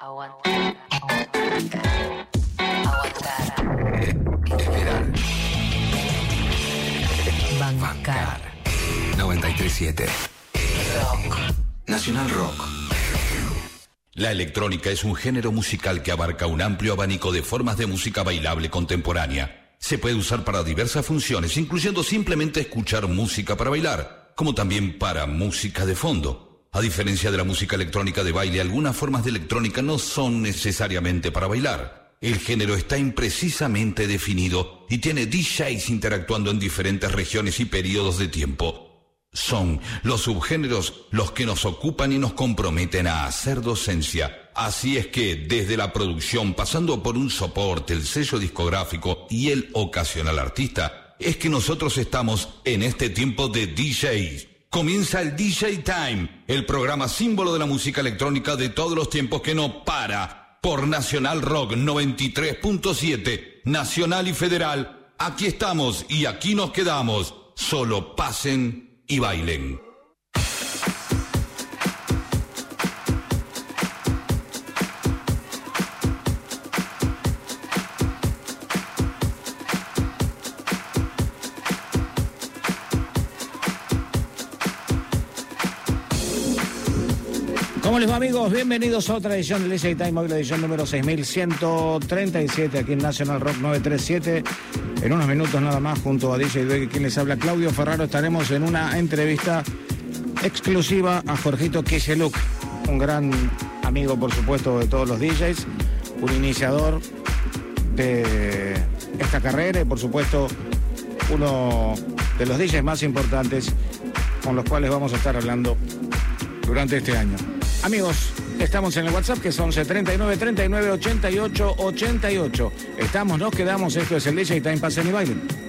Aguantar. Aguantar. Esperar. Bancar. 937. Rock. Nacional Rock. La electrónica es un género musical que abarca un amplio abanico de formas de música bailable contemporánea. Se puede usar para diversas funciones, incluyendo simplemente escuchar música para bailar, como también para música de fondo. A diferencia de la música electrónica de baile, algunas formas de electrónica no son necesariamente para bailar. El género está imprecisamente definido y tiene DJs interactuando en diferentes regiones y periodos de tiempo. Son los subgéneros los que nos ocupan y nos comprometen a hacer docencia. Así es que desde la producción, pasando por un soporte, el sello discográfico y el ocasional artista, es que nosotros estamos en este tiempo de DJs. Comienza el DJ Time, el programa símbolo de la música electrónica de todos los tiempos que no para. Por Nacional Rock 93.7, Nacional y Federal. Aquí estamos y aquí nos quedamos. Solo pasen y bailen. ¿Cómo les amigos? Bienvenidos a otra edición del DJ Time, la edición número 6137 aquí en National Rock 937. En unos minutos nada más junto a DJ Dweck, quien les habla Claudio Ferraro, estaremos en una entrevista exclusiva a Jorgito Kiseluk, un gran amigo por supuesto de todos los DJs, un iniciador de esta carrera y por supuesto uno de los DJs más importantes con los cuales vamos a estar hablando durante este año. Amigos, estamos en el WhatsApp que es 11 39 39 88 88. Estamos, nos quedamos, esto es el DJ Time Pasen y Bailen.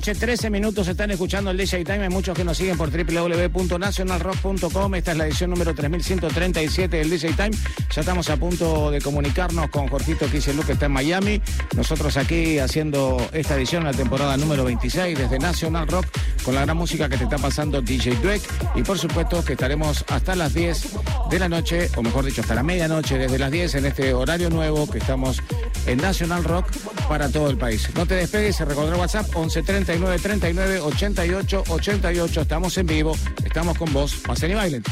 Noche, 13 minutos, están escuchando el DJ Time. Hay muchos que nos siguen por www.nationalrock.com. Esta es la edición número 3137 del DJ Time. Ya estamos a punto de comunicarnos con Jorgito Luke que está en Miami. Nosotros aquí haciendo esta edición, la temporada número 26 desde National Rock, con la gran música que te está pasando DJ Dweck. Y por supuesto que estaremos hasta las 10 de la noche, o mejor dicho, hasta la medianoche, desde las 10 en este horario nuevo que estamos en National Rock para todo el país. No te despegues, se recordó WhatsApp 11 39 39 88 88. Estamos en vivo, estamos con vos. Pasen y bailen.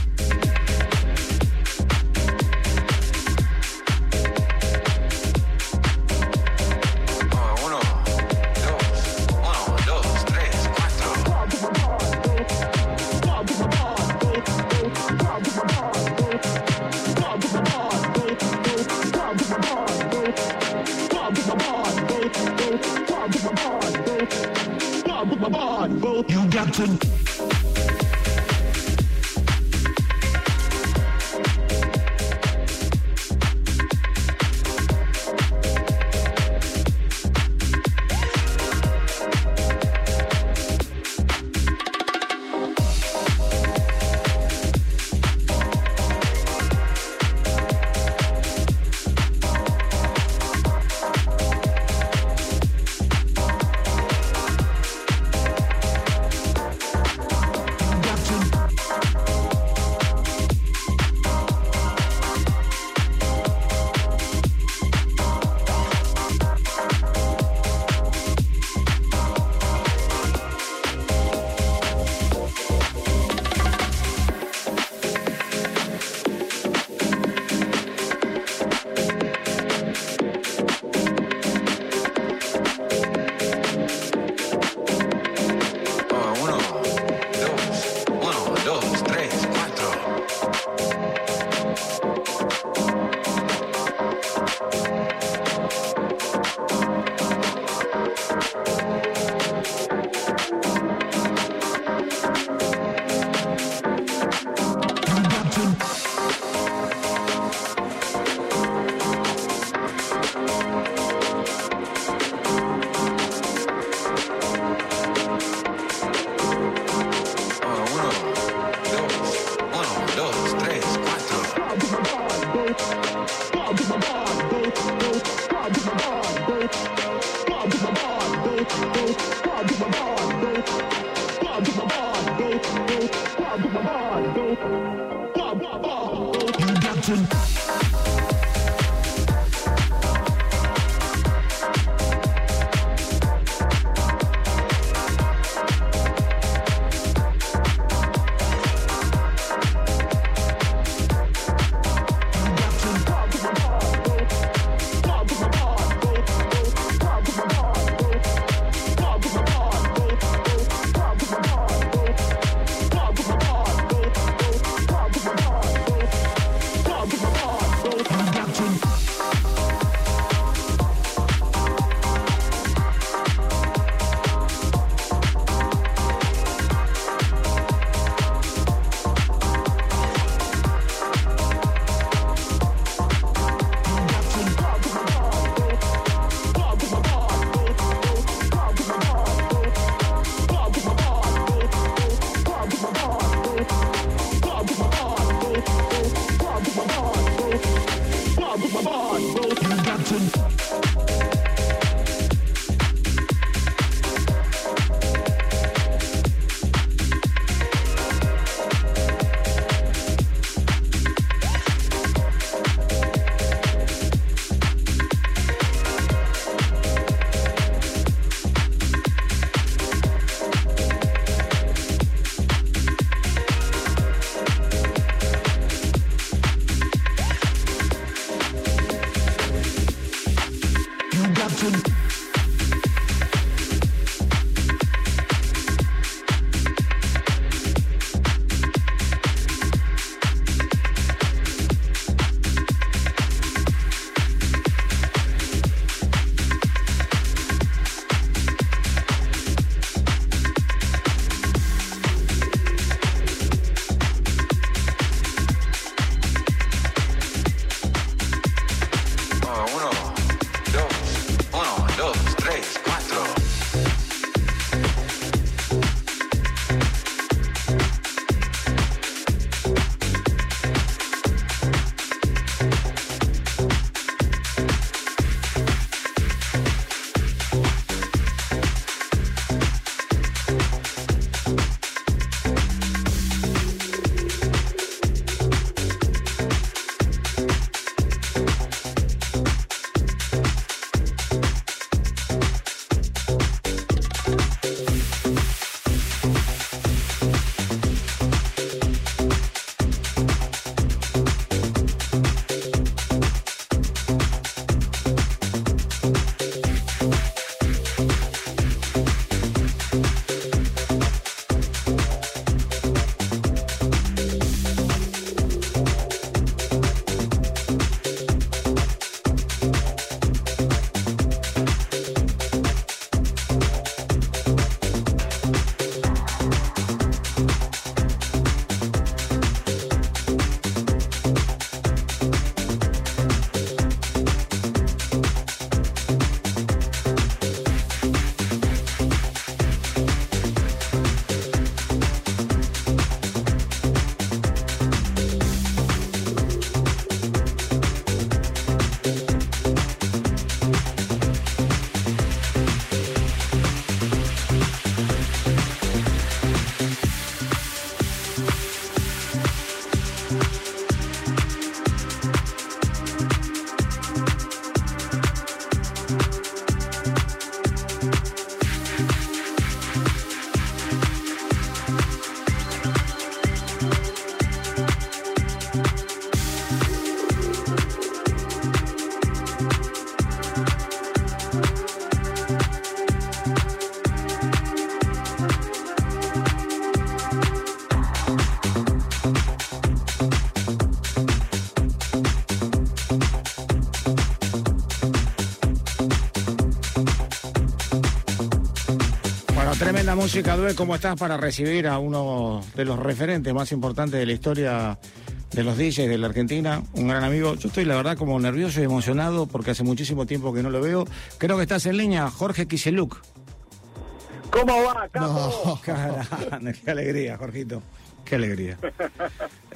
Música, Due. ¿Cómo estás para recibir a uno de los referentes más importantes de la historia de los DJs de la Argentina? Un gran amigo. Yo estoy, la verdad, como nervioso y emocionado porque hace muchísimo tiempo que no lo veo. Creo que estás en línea, Jorge Kiseluk. ¿Cómo va, capo? No, caramba, qué alegría, Jorgito. Qué alegría.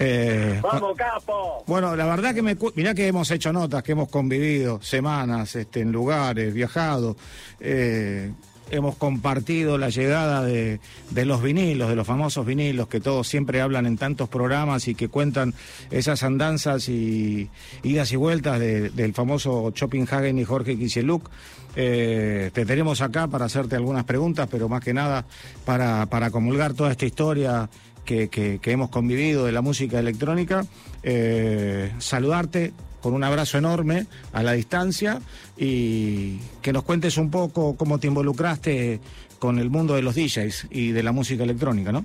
Eh, Vamos, capo. Bueno, la verdad que me mirá que hemos hecho notas, que hemos convivido semanas este, en lugares, viajado, eh, hemos compartido la llegada de, los vinilos, de los famosos vinilos que todos siempre hablan en tantos programas y que cuentan esas andanzas y idas y vueltas de- del famoso Choppinghagen y Jorge Kisieluk. Eh, te tenemos acá para hacerte algunas preguntas, pero más que nada para, comulgar toda esta historia que hemos convivido de la música electrónica. Eh, saludarte con un abrazo enorme a la distancia y que nos cuentes un poco cómo te involucraste con el mundo de los DJs y de la música electrónica, ¿no?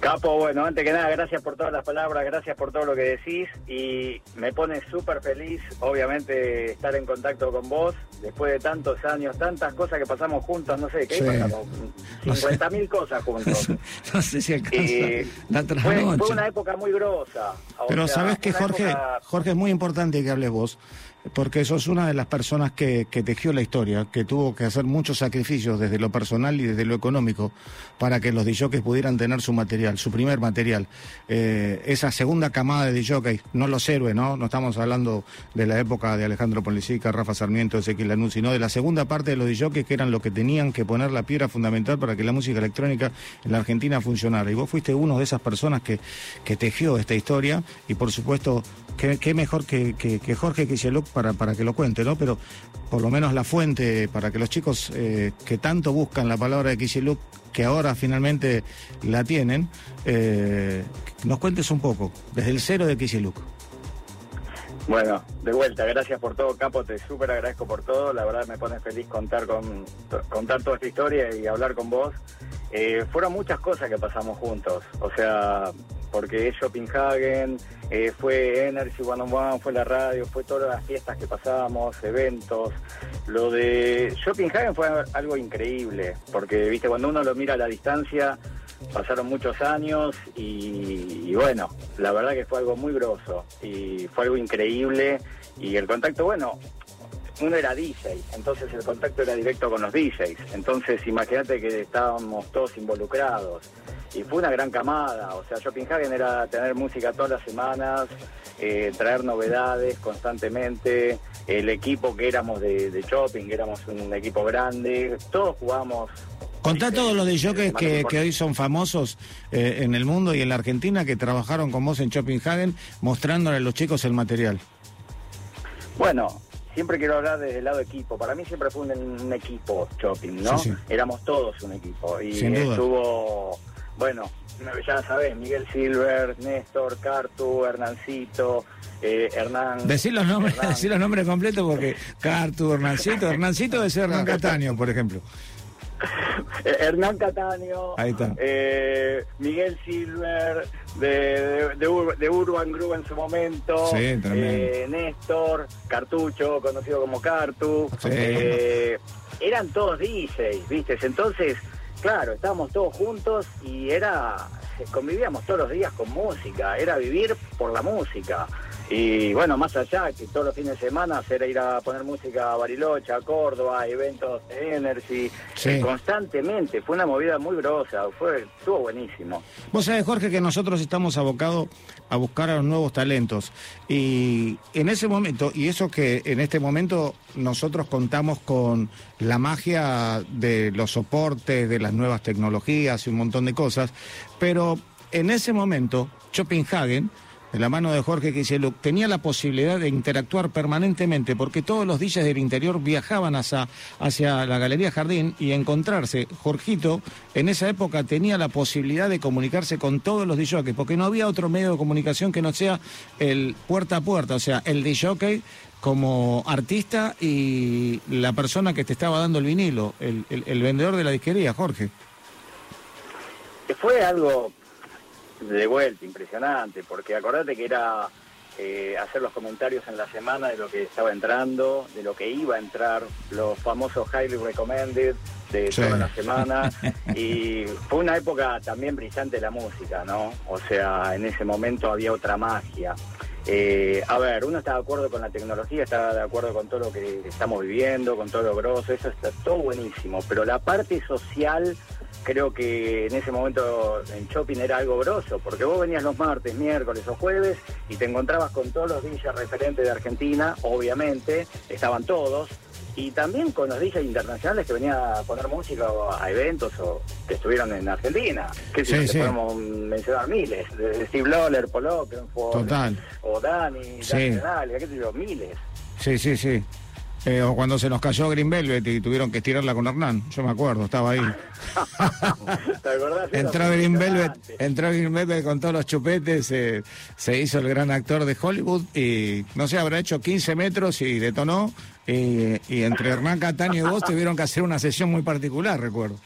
Capo, bueno, antes que nada, gracias por todas las palabras, gracias por todo lo que decís y me pone súper feliz, obviamente, estar en contacto con vos después de tantos años, tantas cosas que pasamos juntos, no sé, ¿qué Sí. pasamos? No sé. 50 mil cosas juntos. no sé si alcanza Eh, la fue, fue una época muy grosa. Pero sea, sabes que Jorge, época- Jorge es muy importante que hables vos, porque sos una de las personas que, que tejió la historia, que tuvo que hacer muchos sacrificios desde lo personal y desde lo económico para que los DJs pudieran tener su material, su primer material. Eh, esa segunda camada de DJs, no los héroes, ¿no? No estamos hablando de la época de Alejandro Polisica, Rafa Sarmiento, Ezequiel Lanús, sino de la segunda parte de los DJs que eran los que tenían que poner la piedra fundamental para que la música electrónica en la Argentina funcionara. Y vos fuiste uno de esas personas que, que tejió esta historia y por supuesto, qué, mejor que, que, que Jorge Kisieluk para, para que lo cuente, ¿no? Pero por lo menos la fuente para que los chicos eh, que tanto buscan la palabra de Kisieluk, que ahora finalmente la tienen, eh, nos cuentes un poco, desde el cero de Kisieluk. Bueno, de vuelta, gracias por todo, Capo, te súper agradezco por todo, la verdad me pone feliz contar con contar toda esta historia y hablar con vos. Eh, fueron muchas cosas que pasamos juntos, o sea, porque es Shoppinghagen, eh, fue Energy One on One, fue la radio, fue todas las fiestas que pasábamos, eventos. Lo de Shoppinghagen fue algo increíble, porque, viste, cuando uno lo mira a la distancia, pasaron muchos años y, bueno, la verdad que fue algo muy grosso y fue algo increíble y el contacto, bueno, uno era DJ, entonces el contacto era directo con los DJs, entonces imagínate que estábamos todos involucrados y fue una gran camada, o sea, Shoppinghagen era tener música todas las semanas, eh, traer novedades constantemente, el equipo que éramos de, de Shopping, que éramos un equipo grande, todos jugamos Contá todos los de DJs que, que hoy son famosos eh, en el mundo y en la Argentina que trabajaron con vos en Shoppinghagen mostrándole a los chicos el material. Bueno, siempre quiero hablar desde el lado equipo. Para mí siempre fue un, un equipo shopping, ¿no? Sí, sí. Éramos todos un equipo. Y Sin duda. estuvo, bueno, ya sabés, Miguel Silver, Néstor, Cartu, Hernancito, eh, Hernán. Decí los nombres, Hernán. decí los nombres completos porque Cartu, Hernancito, Hernancito debe ser Hernán Cataño, por ejemplo. Hernán Cataño, Ahí está. eh, Miguel Silver, de, de, de Ur- de Urban Group en su momento, Sí, eh, Néstor, Cartucho, conocido como Cartu, Sí. eh, eran todos DJs, ¿viste? Entonces, claro, estábamos todos juntos y era, convivíamos todos los días con música, era vivir por la música. Y bueno, más allá que todos los fines de semana era ir a poner música a Bariloche, a Córdoba, eventos de Energy, Sí. eh, constantemente. Fue una movida muy grosa, fue, estuvo buenísimo. Vos sabés, Jorge, que nosotros estamos abocados a buscar a los nuevos talentos. Y en ese momento, y eso que en este momento nosotros contamos con la magia de los soportes, de las nuevas tecnologías y un montón de cosas, pero en ese momento, Schopenhagen, de la mano de Jorge Kisieluk, tenía la posibilidad de interactuar permanentemente, porque todos los DJs del interior viajaban hacia, hacia la Galería Jardín y encontrarse. Jorgito, en esa época, tenía la posibilidad de comunicarse con todos los DJs, porque no había otro medio de comunicación que no sea el puerta a puerta, o sea, el DJ como artista y la persona que te estaba dando el vinilo, el, el- vendedor de la disquería, Jorge. Que Fue algo de vuelta impresionante, porque acordate que era eh, hacer los comentarios en la semana de lo que estaba entrando, de lo que iba a entrar, los famosos highly recommended, de Sí. toda la semana y fue una época también brillante de la música, ¿no? O sea, en ese momento había otra magia. Eh, a ver, uno está de acuerdo con la tecnología, está de acuerdo con todo lo que estamos viviendo, con todo lo grosso, eso está todo buenísimo, pero la parte social creo que en ese momento en shopping era algo grosso, porque vos venías los martes, miércoles o jueves y te encontrabas con todos los DJs referentes de Argentina, obviamente, estaban todos, y también con los DJs internacionales que venían a poner música a eventos o que estuvieron en Argentina. Que Sí, sí. podemos mencionar miles, de Steve Lawler, Paul Oakenfold, Total. o Dani, Sí. Dani Denali, qué sé yo, miles. Sí, sí, sí. Eh, o cuando se nos cayó Green Velvet y tuvieron que estirarla con Hernán. Yo me acuerdo, estaba ahí. ¿Te acordás? Era Entró Green Velvet, entró Green Velvet con todos los chupetes, eh, se hizo el gran actor de Hollywood y no sé, habrá hecho 15 metros y detonó. Y, y entre Hernán Cataño y vos tuvieron que hacer una sesión muy particular, recuerdo.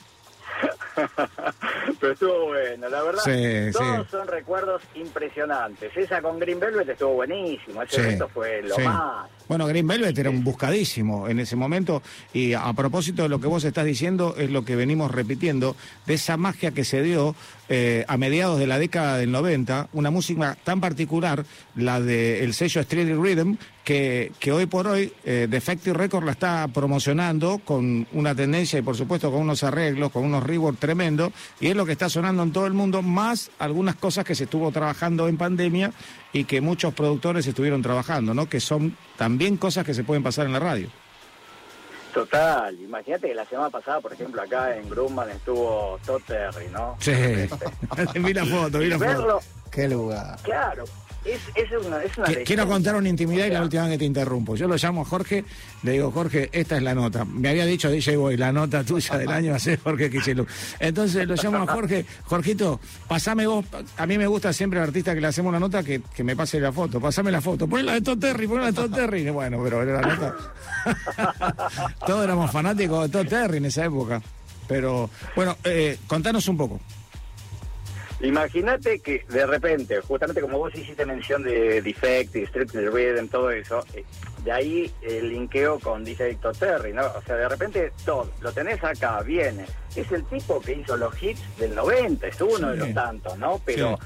Pero estuvo bueno, la verdad. Sí, todos sí. son recuerdos impresionantes. Esa con Green Velvet estuvo buenísimo. Ese Sí, evento fue lo más. Bueno, Green Velvet era un buscadísimo en ese momento y a propósito de lo que vos estás diciendo es lo que venimos repitiendo, de esa magia que se dio eh, a mediados de la década del 90, una música tan particular, la del sello Street Rhythm, que, que hoy por hoy eh, Defective Records la está promocionando con una tendencia y por supuesto con unos arreglos, con unos rework tremendos, y es lo que está sonando en todo el mundo, más algunas cosas que se estuvo trabajando en pandemia y que muchos productores estuvieron trabajando, ¿no? Que son también cosas que se pueden pasar en la radio. Total. Imagínate que la semana pasada, por ejemplo, acá en Grumman estuvo Todd Terry, ¿no? Sí. vi la foto, vi la foto. verlo, Qué lugar. claro. Es, es una, es una Qui- Quiero contar una intimidad y la última vez que te interrumpo. Yo lo llamo a Jorge, le digo, Jorge, esta es la nota. Me había dicho DJ Boy, la nota tuya del año va a ser Jorge Quichelu. Entonces lo llamo a Jorge, Jorgito, pasame vos, a mí me gusta siempre el artista que le hacemos una nota que, que me pase la foto, pasame la foto, ponela de Todd Terry, ponela de Todd Terry. Bueno, pero era la nota. Todos éramos fanáticos de Todd Terry en esa época. Pero, bueno, eh, contanos un poco. Imagínate que de repente, justamente como vos hiciste mención de Defective, Strictly Rhythm, todo eso, eh, de ahí el linkeo con DJ Victor Terry, ¿no? O sea, de repente todo, lo tenés acá, viene. Es el tipo que hizo los hits del 90, es uno de los tantos, ¿no? Pero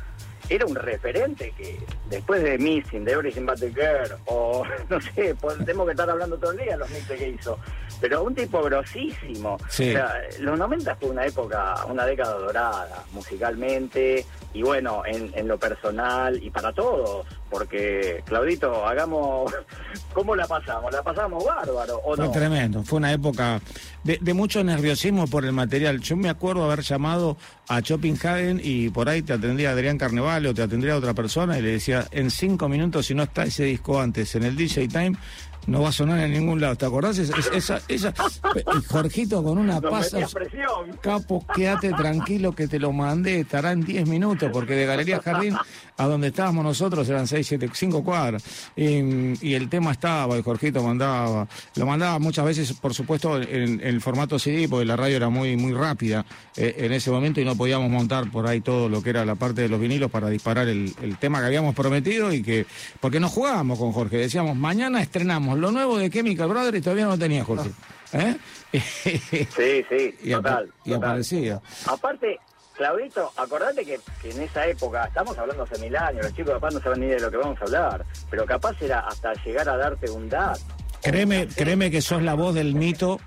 era un referente que después de Missing, de Everything But the Girl, o no sé, tenemos que estar hablando todo el día los mixes que hizo. Pero un tipo grosísimo. Sí. O sea, los 90 fue una época, una década dorada, musicalmente y bueno, en, en lo personal y para todos. Porque, Claudito, hagamos. ¿Cómo la pasamos? ¿La pasamos bárbaro o Fue no? tremendo, fue una época de, de mucho nerviosismo por el material. Yo me acuerdo haber llamado a Hagen y por ahí te atendría Adrián Carnevale o te atendría otra persona y le decía, en cinco minutos si no está ese disco antes en el DJ Time, no va a sonar en ningún lado. ¿Te acordás? Es- es- esa, esa, y Jorgito con una pasa... Capo, quédate tranquilo que te lo mandé, estará en 10 minutos, porque de Galería Jardín a donde estábamos nosotros eran 6, 7, 5 cuadras. Y, y el tema estaba, y Jorgito mandaba, lo mandaba muchas veces, por supuesto, en, en el formato CD, porque la radio era muy, muy rápida eh, en ese momento y no podíamos montar por ahí todo lo que era la parte de los vinilos para disparar el, el tema que habíamos prometido y que, porque nos jugábamos con Jorge, decíamos, mañana estrenamos lo nuevo de Chemical Brothers y todavía no tenía Jorge. ¿Eh? Sí, sí, y, total. y total. aparecía. Aparte, Claudito, acordate que, en esa época, estamos hablando hace mil años, los chicos capaz no saben ni de lo que vamos a hablar, pero capaz era hasta llegar a darte un DAT. Créeme, créeme que sos la voz del mito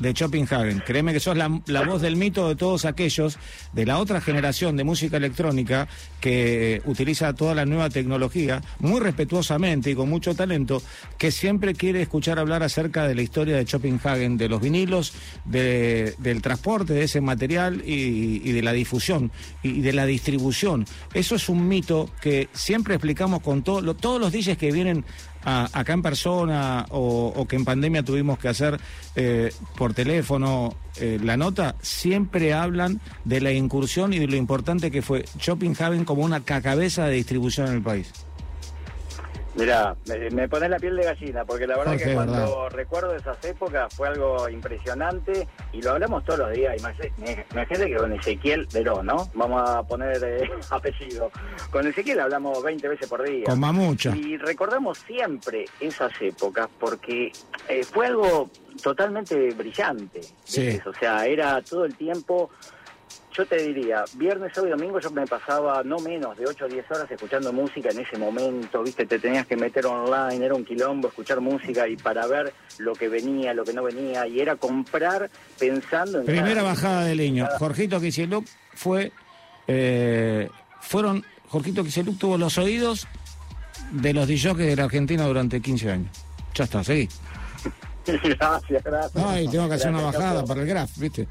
de Schopenhagen. Créeme que sos la, la voz del mito de todos aquellos de la otra generación de música electrónica que utiliza toda la nueva tecnología muy respetuosamente y con mucho talento, que siempre quiere escuchar hablar acerca de la historia de Schopenhagen, de los vinilos, de- del transporte de ese material y, y de la difusión y de la distribución. Eso es un mito que siempre explicamos con todo, lo- todos los DJs que vienen a- acá en persona o, que en pandemia tuvimos que hacer eh, por teléfono eh, la nota, siempre hablan de la incursión y de lo importante que fue Shopping Haven como una ca- cabeza de distribución en el país. Mira, me, me pones la piel de gallina, porque la verdad Jorge, que cuando verdad. recuerdo esas épocas fue algo impresionante y lo hablamos todos los días. Imagínate que con Ezequiel Verón, ¿no? Vamos a poner eh, apellido. Con Ezequiel hablamos 20 veces por día. Con Mamucha. Y recordamos siempre esas épocas porque eh, fue algo totalmente brillante. Sí. O sea, era todo el tiempo, yo te diría, viernes, sábado y domingo yo me pasaba no menos de 8 o 10 horas escuchando música en ese momento, ¿viste? Te tenías que meter online, era un quilombo escuchar música y para ver lo que venía, lo que no venía, y era comprar pensando en... Primera cada- bajada de leño. cada- Jorgito Kisieluk fue. eh, fueron. Jorgito Kisieluk tuvo los oídos de los DJs de la Argentina durante 15 años. Ya está, seguí. gracias, gracias. Ay, tengo que hacer una bajada para el graph, ¿viste?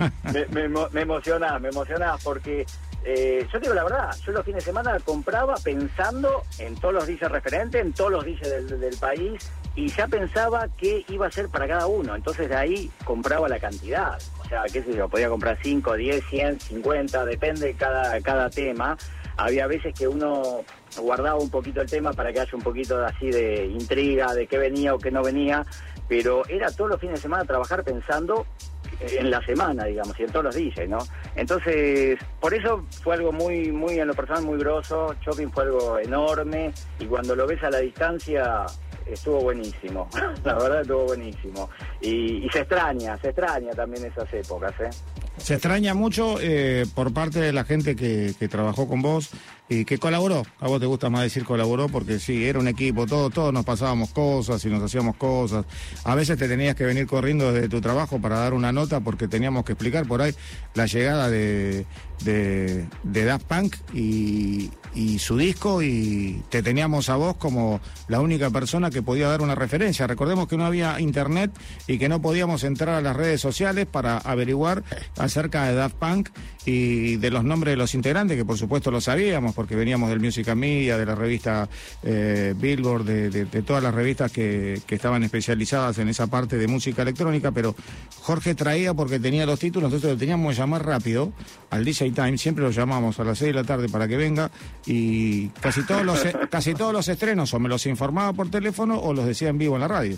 me, me, me emocionás, me emocionás porque eh, yo te digo la verdad, yo los fines de semana compraba pensando en todos los DJs referentes, en todos los del, del país y ya pensaba qué iba a ser para cada uno. Entonces de ahí compraba la cantidad. O sea, qué sé yo, podía comprar 5, 10, 100, 50, depende de cada, cada tema. Había veces que uno guardaba un poquito el tema para que haya un poquito de así de intriga, de qué venía o qué no venía, pero era todos los fines de semana trabajar pensando en la semana, digamos, y en todos los DJs, ¿no? Entonces, por eso fue algo muy, muy, en lo personal, muy grosso. Shopping fue algo enorme y cuando lo ves a la distancia estuvo buenísimo. la verdad estuvo buenísimo. Y, y se extraña, se extraña también esas épocas, ¿eh? Se extraña mucho eh, por parte de la gente que, que trabajó con vos y que colaboró. A vos te gusta más decir colaboró porque sí, era un equipo, todos, todos nos pasábamos cosas y nos hacíamos cosas. A veces te tenías que venir corriendo desde tu trabajo para dar una nota porque teníamos que explicar por ahí la llegada de, de, de Daft Punk y, y su disco y te teníamos a vos como la única persona que podía dar una referencia. Recordemos que no había internet y que no podíamos entrar a las redes sociales para averiguar acerca de Daft Punk y de los nombres de los integrantes, que por supuesto lo sabíamos porque veníamos del Music Media, de la revista eh, Billboard, de, de- de todas las revistas que, que estaban especializadas en esa parte de música electrónica, pero Jorge traía porque tenía los títulos, entonces lo teníamos que llamar rápido al DJ Time, siempre lo llamamos a las 6 de la tarde para que venga y casi todos los casi todos los estrenos o me los informaba por teléfono o los decía en vivo en la radio.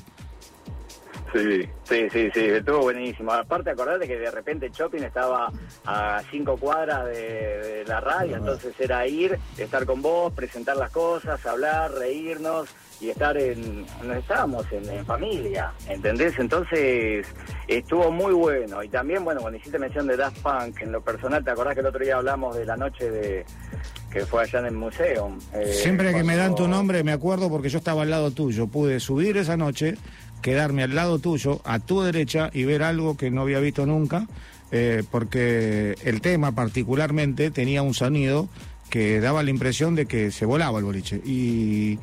Sí, sí, sí, sí, estuvo buenísimo. Aparte, acordate que de repente Shopping estaba a cinco cuadras de, de la radio, entonces era ir, estar con vos, presentar las cosas, hablar, reírnos y estar en, no estábamos en, en familia, ¿entendés? Entonces estuvo muy bueno. Y también, bueno, cuando hiciste mención de Daft Punk, en lo personal, ¿te acordás que el otro día hablamos de la noche de que fue allá en el museo? Eh, Siempre que me dan tu nombre me acuerdo porque yo estaba al lado tuyo. Pude subir esa noche, quedarme al lado tuyo, a tu derecha y ver algo que no había visto nunca, eh, porque el tema particularmente tenía un sonido que daba la impresión de que se volaba el boliche. Y,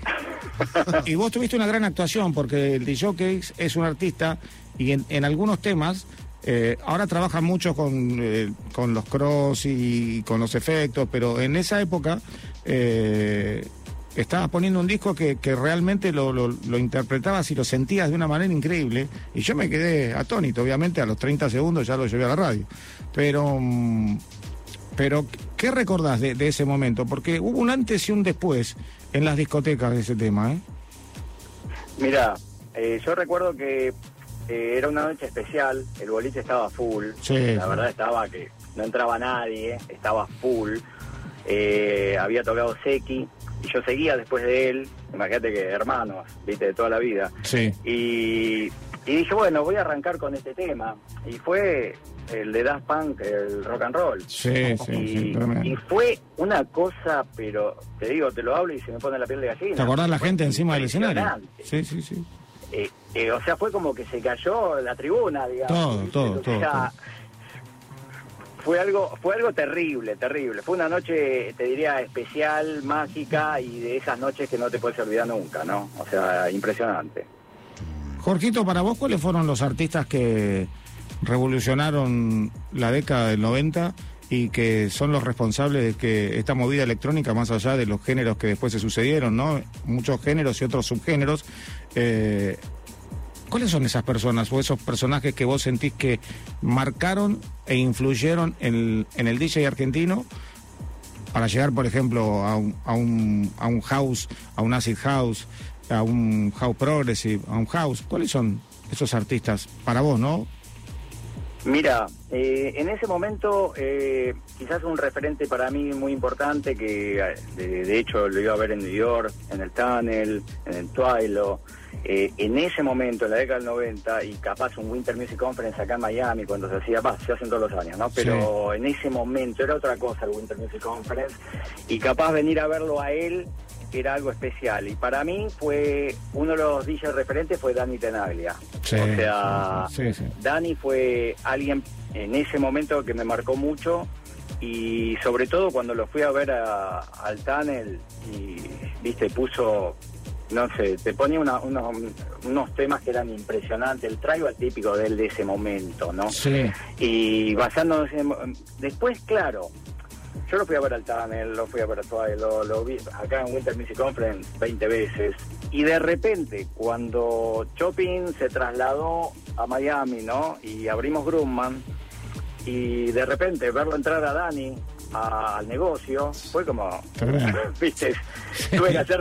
y vos tuviste una gran actuación porque el DJ es un artista y en, algunos temas eh, ahora trabaja mucho con, eh, con los cross y con los efectos, pero en esa época estabas poniendo un disco que, que realmente lo, lo- lo interpretabas y lo sentías de una manera increíble. Y yo me quedé atónito, obviamente a los 30 segundos ya lo llevé a la radio. Pero, mm, pero ¿qué recordás de, de ese momento? Porque hubo un antes y un después en las discotecas de ese tema, ¿eh? Mira, eh, yo recuerdo que eh, era una noche especial, el boliche estaba full, Sí, la sí. verdad estaba que no entraba nadie, estaba full, eh, había tocado Seki yo seguía después de él, imagínate que hermanos, viste, de toda la vida, Sí. y, y dije, bueno, voy a arrancar con este tema, y fue el de Daft Punk, el rock and roll. Sí, sí, y, sí, y fue una cosa, pero te digo, te lo hablo y se me pone la piel de gallina. ¿Te acordás la gente encima del escenario? Sí, sí, sí. Eh, eh, o sea, fue como que se cayó la tribuna, digamos. Todo, todo, O sea, todo. Fue algo, fue algo terrible, terrible. Fue una noche, te diría, especial, mágica y de esas noches que no te puedes olvidar nunca, ¿no? O sea, impresionante. Jorgito, para vos, ¿cuáles fueron los artistas que revolucionaron la década del 90 y que son los responsables de que esta movida electrónica, más allá de los géneros que después se sucedieron, ¿no? Muchos géneros y otros subgéneros. eh, ¿Cuáles son esas personas o esos personajes que vos sentís que marcaron e influyeron en, en el DJ argentino para llegar, por ejemplo, a un, a un, a un house, a un acid house, a un house progressive, a un house? ¿Cuáles son esos artistas para vos, no? Mira, eh, en ese momento eh, quizás un referente para mí muy importante que eh, de, de hecho lo iba a ver en New York, en el Tunnel, en el Twilo. Eh, en ese momento, en la década del 90, y capaz un Winter Music Conference acá en Miami, cuando se hacía, va, se hacen todos los años, ¿no? Pero en ese momento era otra cosa el Winter Music Conference, y capaz venir a verlo a él era algo especial. Y para mí fue, uno de los DJs referentes fue Danny Tenaglia. Sí, o sea, sí, sí. Dani fue alguien en ese momento que me marcó mucho y sobre todo cuando lo fui a ver a- al Tunnel y, viste, puso, no sé, te ponía una- unos, unos temas que eran impresionantes, el tribal típico de él de ese momento, ¿no? Sí. Y basándonos en... Después, claro, yo lo fui a ver al Tunnel, lo fui a ver a Twilight, lo, lo vi acá en Winter Music Conference 20 veces. Y de repente, cuando Chopin se trasladó a Miami, ¿no? Y abrimos Grumman, y de repente verlo entrar a Dani al negocio, fue como, viste, tuve que hacer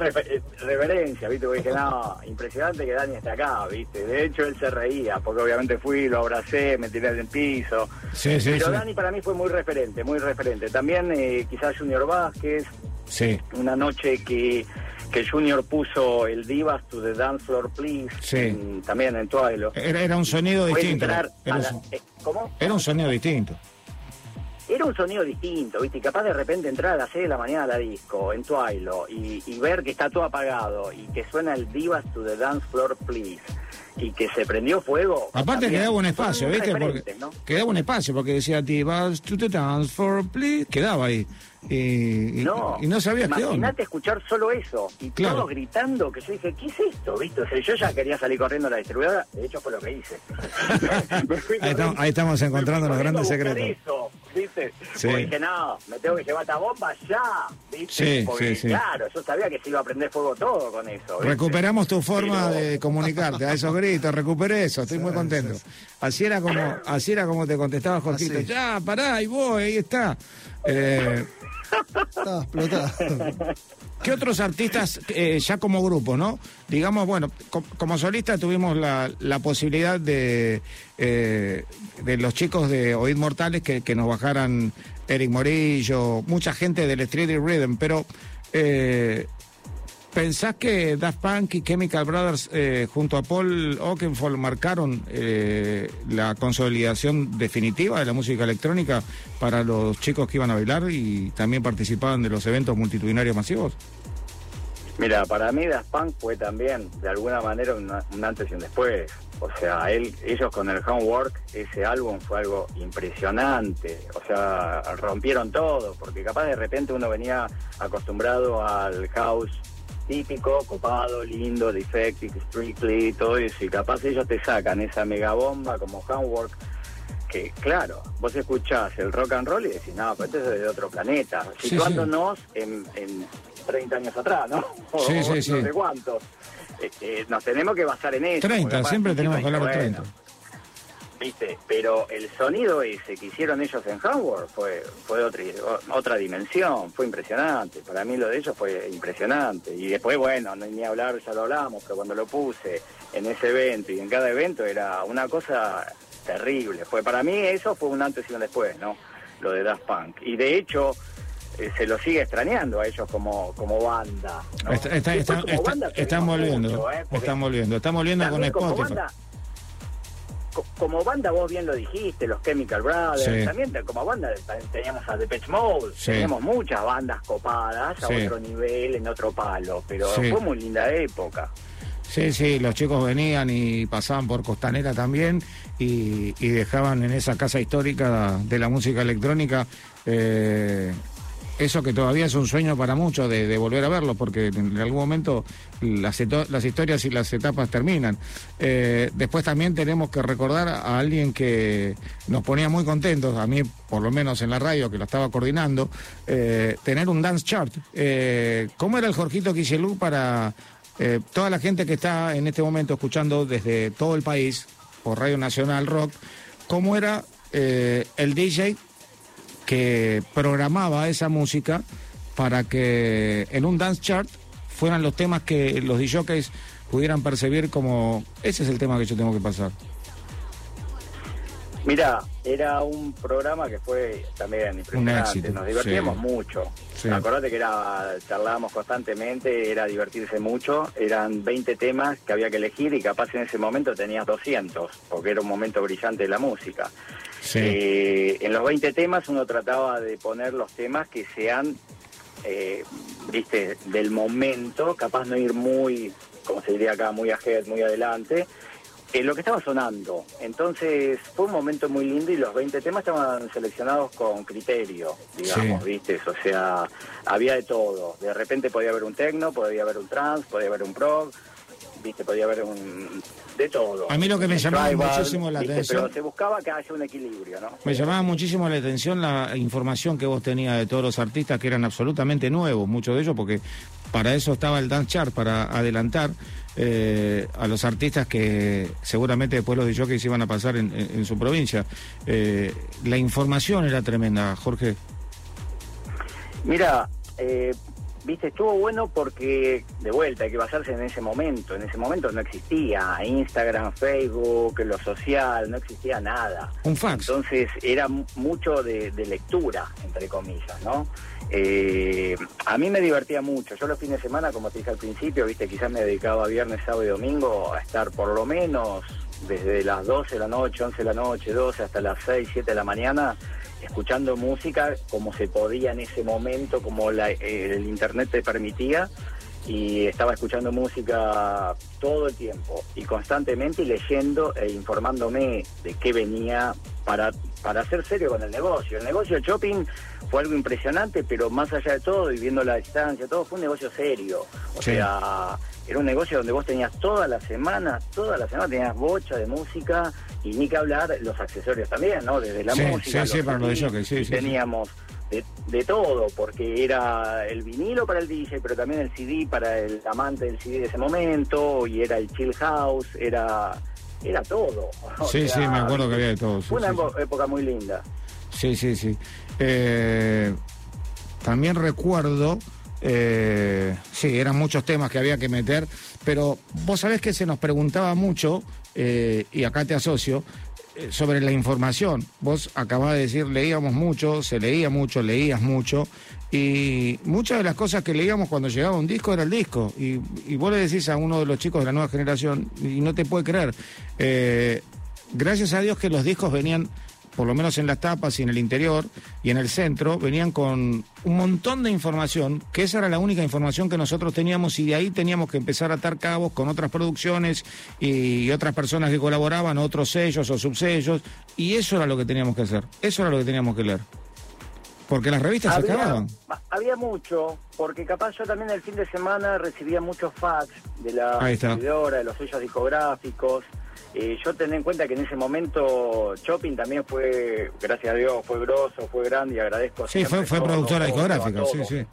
reverencia, viste, porque dije, no, impresionante que Dani esté acá, viste. De hecho, él se reía, porque obviamente fui, lo abracé, me tiré del piso. Sí, sí, Pero sí. Dani para mí fue muy referente, muy referente. También eh, quizás Junior Vázquez, Sí. una noche que, que Junior puso el Divas to the Dance Floor Please, Sí. en- también en Twilo. Era, era un sonido distinto. Era, un la- eh, ¿Cómo? era un sonido distinto. Era un sonido distinto, ¿viste? Y capaz de repente entrar a las 6 de la mañana a la disco, en Twilo, y, y ver que está todo apagado, y que suena el Divas to the Dance Floor Please, y que se prendió fuego. Aparte también. quedaba un espacio, ¿viste? Porque ¿no? quedaba un espacio porque decía Divas to the dance for please, quedaba ahí. Y, y- No, y no sabías. Imagínate escuchar solo eso y Claro. todos gritando que yo dije, ¿qué es esto? ¿Viste? O sea, yo ya quería salir corriendo a la distribuidora, de hecho fue lo que hice. Ahí estamos- corriendo- ahí estamos encontrando los grandes secretos. Eso, ¿viste? Sí. Porque dije, no, me tengo que llevar esta bomba ya, ¿viste? Sí, Porque, sí, sí. claro, yo sabía que se iba a prender fuego todo con eso. ¿viste? Recuperamos tu forma Pero- de comunicarte, a esos gritos, recuperé eso, estoy muy contento. Así era como, así era como te contestaba Jorgito, ya, pará, ahí voy, ahí está. Eh, Estaba explotada. ¿Qué otros artistas, eh, ya como grupo, no? Digamos, bueno, co- como solista tuvimos la, la posibilidad de, eh, de los chicos de Oíd Mortales que, que nos bajaran Eric Morillo, mucha gente del Street Rhythm, pero eh, ¿pensás que Daft Punk y Chemical Brothers eh, junto a Paul Oakenfold marcaron eh, la consolidación definitiva de la música electrónica para los chicos que iban a bailar y también participaban de los eventos multitudinarios masivos? Mira, para mí Daft Punk fue también, de alguna manera, un antes y un después. O sea, ellos con el Homework, ese álbum fue algo impresionante. O sea, rompieron todo, porque capaz de repente uno venía acostumbrado al house típico, copado, lindo, defective, strictly, todo eso, y capaz ellos te sacan esa megabomba como Homework, que claro, vos escuchás el rock and roll y decís, no, pero esto es de otro planeta, Sí, situándonos En, en 30 años atrás, ¿no? O Sí, sí, no sí. sé cuántos. Eh, eh, nos tenemos que basar en eso. 30, porque capaz siempre tenemos que hablar de dice, 30. bueno, ¿Viste? Pero el sonido ese que hicieron ellos en Howard fue, fue otra, otra dimensión, fue impresionante. Para mí lo de ellos fue impresionante. Y después, bueno, no ni hablar, ya lo hablamos, pero cuando lo puse en ese evento y en cada evento era una cosa terrible. Fue Para mí eso fue un antes y un después, ¿no? Lo de Daft Punk. Y de hecho, eh, se lo sigue extrañando a ellos como, como banda. ¿no? Está- está- está- como banda, están volviendo, mucho, ¿eh? Están volviendo, están volviendo con Spotify. banda, como banda vos bien lo dijiste, los Chemical Brothers, Sí. también como banda teníamos a Depeche Mode, Sí. teníamos muchas bandas copadas a Sí. otro nivel, en otro palo, pero fue muy linda época. Sí, sí, los chicos venían y pasaban por Costanera también y, y dejaban en esa casa histórica de la música electrónica eh, eso que todavía es un sueño para muchos de, volver a verlo, porque en algún momento las, historias y las etapas terminan. Eh, después también tenemos que recordar a alguien que nos ponía muy contentos, a mí por lo menos en la radio que lo estaba coordinando, eh, tener un dance chart. Eh, ¿Cómo era el Jorgito Quichelú para toda la gente que está en este momento escuchando desde todo el país por Radio Nacional Rock? ¿Cómo era el DJ que programaba esa música para que en un dance chart fueran los temas que los DJs pudieran percibir como ese es el tema que yo tengo que pasar. Mira, era un programa que fue también impresionante. éxito, Nos divertíamos sí. mucho. Sí. Acordate que era, charlábamos constantemente, era divertirse mucho. Eran 20 temas que había que elegir y capaz en ese momento tenías 200, porque era un momento brillante de la música. Sí. Eh, en los 20 temas uno trataba de poner los temas que sean, eh, viste, del momento, capaz no ir muy, como se diría acá, muy ahead, muy adelante, en lo que estaba sonando. Entonces fue un momento muy lindo y los 20 temas estaban seleccionados con criterio, digamos, Sí. viste, o sea, había de todo. De repente podía haber un techno, podía haber un trance, podía haber un prog, viste, podía haber un de todo. A mí lo que me llamaba tribal, muchísimo la ¿viste? atención- Pero se buscaba que haya un equilibrio, ¿no? Me llamaba muchísimo la atención la información que vos tenías de todos los artistas que eran absolutamente nuevos, muchos de ellos, porque para eso estaba el Dance Chart, para adelantar eh, a los artistas que seguramente después los DJs iban a pasar en, su provincia. Eh, la información era tremenda, Jorge. Mira, eh, viste, estuvo bueno porque, de vuelta, hay que basarse en ese momento. En ese momento no existía Instagram, Facebook, lo social, no existía nada. Un fax. Entonces era mu- mucho de, de lectura, entre comillas, ¿no? Eh, a mí me divertía mucho. Yo los fines de semana, como te dije al principio, viste, quizás me dedicaba viernes, sábado y domingo a estar por lo menos desde las 12 de la noche, 11 de la noche, 12 hasta las 6, 7 de la mañana, escuchando música como se podía en ese momento, como la- eh, el internet te permitía. Y estaba escuchando música todo el tiempo y constantemente y leyendo e informándome de qué venía para, para ser serio con el negocio. El negocio del shopping fue algo impresionante, pero más allá de todo, y viendo la distancia, todo fue un negocio serio. O Sí. sea, era un negocio donde vos tenías toda la semana, toda la semana tenías bocha de música y ni que hablar los accesorios también, ¿no? Desde la Sí, música. sí, sí, para los de jockey, sí, sí, sí. Teníamos de, de todo, porque era el vinilo para el DJ, pero también el CD para el amante del CD de ese momento, y era el chill house, era era todo. Sí, sea, sí, me acuerdo que había de todo. Fue una época muy linda. Sí, sí, sí. Eh, también recuerdo, eh, sí, eran muchos temas que había que meter, pero vos sabés que se nos preguntaba mucho, eh, y acá te asocio, eh, sobre la información. Vos acabás de decir, leíamos mucho, se leía mucho, leías mucho, y muchas de las cosas que leíamos cuando llegaba un disco era el disco. Y, y vos le decís a uno de los chicos de la nueva generación, y no te puede creer, gracias a Dios que los discos venían por lo menos en las tapas y en el interior y en el centro, venían con un montón de información, que esa era la única información que nosotros teníamos y de ahí teníamos que empezar a atar cabos con otras producciones y otras personas que colaboraban, otros sellos o subsellos, y eso era lo que teníamos que hacer, eso era lo que teníamos que leer. Porque las revistas se acababan. ha- había mucho, porque capaz yo también el fin de semana recibía muchos fax de la distribuidora, de los sellos discográficos. Eh, yo tenía en cuenta que en ese momento Shopping también fue, gracias a Dios, fue grosso, fue grande y agradezco. Sí, fue, fue productora discográfica, sí, sí.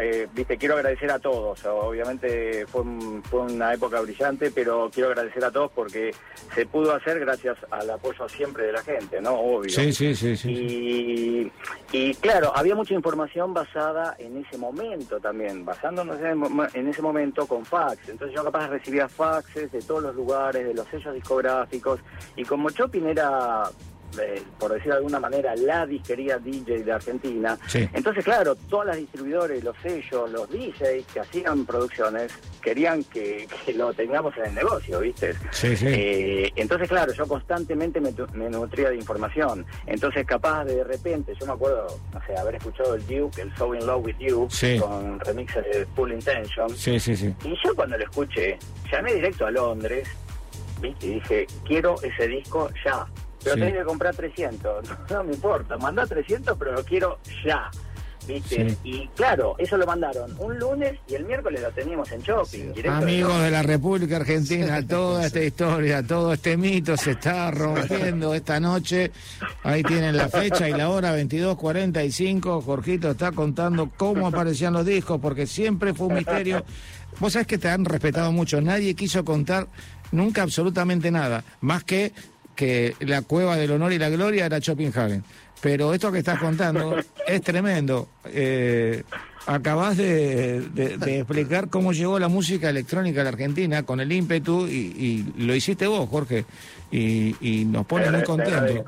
Eh, viste, quiero agradecer a todos. Obviamente fue, un- fue una época brillante, pero quiero agradecer a todos porque se pudo hacer gracias al apoyo siempre de la gente, ¿no? Obvio. Sí, sí, sí, sí. Y, y claro, había mucha información basada en ese momento también, basándonos en, en ese momento con fax. Entonces yo capaz recibía faxes de todos los lugares, de los sellos discográficos, y como Chopin era, eh, por decir de alguna manera, la disquería DJ de Argentina, Sí. entonces claro, todas las distribuidores, los sellos, los DJs que hacían producciones, querían que, que lo tengamos en el negocio, ¿viste? Sí, sí. Eh, entonces, claro, yo constantemente me, me nutría de información. Entonces, capaz de, repente, yo me acuerdo, no sé, haber escuchado el Duke, el So In Love With You, con remixes de Full Intention. Sí, sí, sí. Y yo cuando lo escuché, llamé directo a Londres, ¿viste? Y dije, quiero ese disco ya. Pero Sí. tenés que comprar 300. No, me importa, mandá 300, pero lo quiero ya. ¿Viste? Sí. Y claro, eso lo mandaron un lunes y el miércoles lo teníamos en shopping. Amigos de la República Argentina, toda esta historia, todo este mito se está rompiendo esta noche. Ahí tienen la fecha y la hora 22.45. Jorgito está contando cómo aparecían los discos, porque siempre fue un misterio. Vos sabés que te han respetado mucho. Nadie quiso contar nunca absolutamente nada, más que que la cueva del honor y la gloria era Schopenhagen. Pero esto que estás contando es tremendo. Eh, acabas de, de- de explicar cómo llegó la música electrónica a la Argentina con el ímpetu y, y lo hiciste vos, Jorge. Y, y nos pone muy contentos.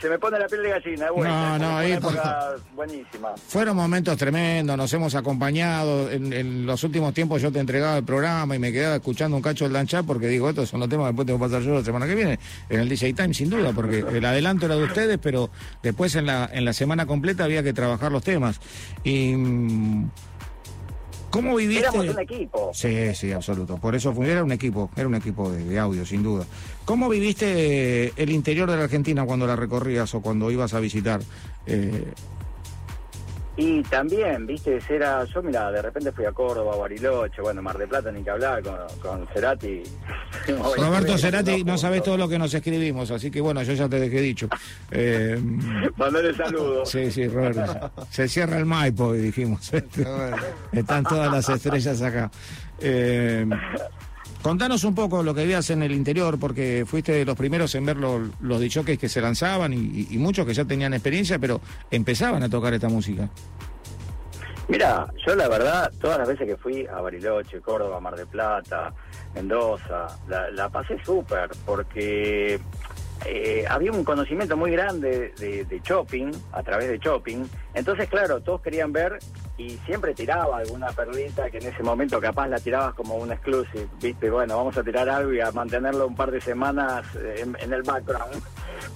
Se me pone la piel de gallina, es bueno. No, no, ahí- época buenísima. Fueron momentos tremendos, nos hemos acompañado. En, en los últimos tiempos yo te entregaba el programa y me quedaba escuchando un cacho del Danchat porque digo, estos son los temas que después tengo que pasar yo la semana que viene en el DJ Time, sin duda, porque el adelanto era de ustedes, pero después en la, en la semana completa había que trabajar los temas. Y. mm, ¿Cómo viviste? Éramos un equipo. Sí, sí, absoluto. Por eso fue, era un equipo, era un equipo de, de audio, sin duda. ¿Cómo viviste eh, el interior de la Argentina cuando la recorrías o cuando ibas a visitar? Eh, Y también, viste, era, yo mira, de repente fui a Córdoba, Bariloche, bueno, Mar de Plata ni que hablar, con, con Cerati. Roberto Cerati, no sabes todo lo que nos escribimos, así que bueno, yo ya te dejé dicho. Eh, Mandale saludos. sí, sí, Roberto. Se cierra el Maipo, y dijimos. Están todas las estrellas acá. Eh, contanos un poco lo que veías en el interior, porque fuiste de los primeros en ver lo- los dichokes que se lanzaban y, y- muchos que ya tenían experiencia, pero empezaban a tocar esta música. Mira, yo la verdad, todas las veces que fui a Bariloche, Córdoba, Mar de Plata, Mendoza, la, la pasé súper, porque eh, había un conocimiento muy grande de, de shopping, a través de shopping. Entonces, claro, todos querían ver y siempre tiraba alguna perlita que en ese momento capaz la tirabas como un exclusive, ¿viste? Bueno, vamos a tirar algo y a mantenerlo un par de semanas eh, en, en el background.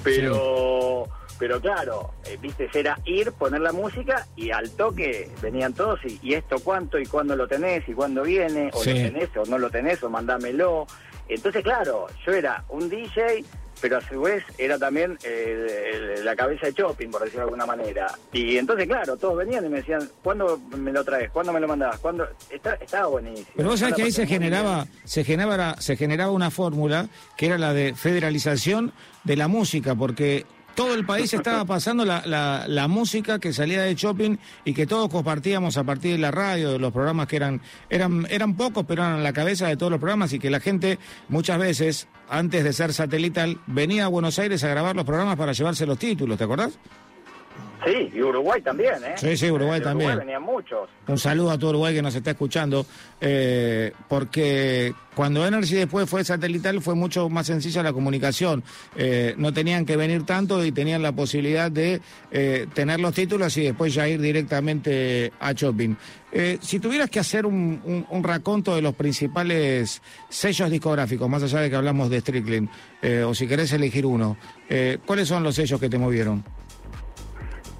Pero... Pero claro, eh, viste, era ir, poner la música y al toque venían todos y, y esto cuánto y cuándo lo tenés y cuándo viene, o Sí. lo tenés o no lo tenés o mandámelo. Entonces, claro, yo era un DJ, pero a su vez era también eh, la cabeza de shopping, por decirlo de alguna manera. Y entonces, claro, todos venían y me decían, ¿cuándo me lo traes? ¿Cuándo me lo mandabas? ¿Cuándo? Está- estaba buenísimo. Pero vos sabés que ahí se generaba, se generaba, se generaba una fórmula que era la de federalización de la música, porque todo el país estaba pasando la, la- la música que salía de shopping y que todos compartíamos a partir de la radio, de los programas que eran, eran, eran pocos, pero eran la cabeza de todos los programas y que la gente muchas veces, antes de ser satelital, venía a Buenos Aires a grabar los programas para llevarse los títulos, ¿te acordás? Sí, y Uruguay también, ¿eh? Sí, sí, Uruguay De también. venían muchos. Un saludo a todo Uruguay que nos está escuchando, eh, porque cuando Energy después fue satelital fue mucho más sencilla la comunicación. Eh, no tenían que venir tanto y tenían la posibilidad de eh, tener los títulos y después ya ir directamente a shopping. Si tuvieras que hacer un, un- un raconto de los principales sellos discográficos, más allá de que hablamos de Strickland, o si querés elegir uno, ¿cuáles son los sellos que te movieron?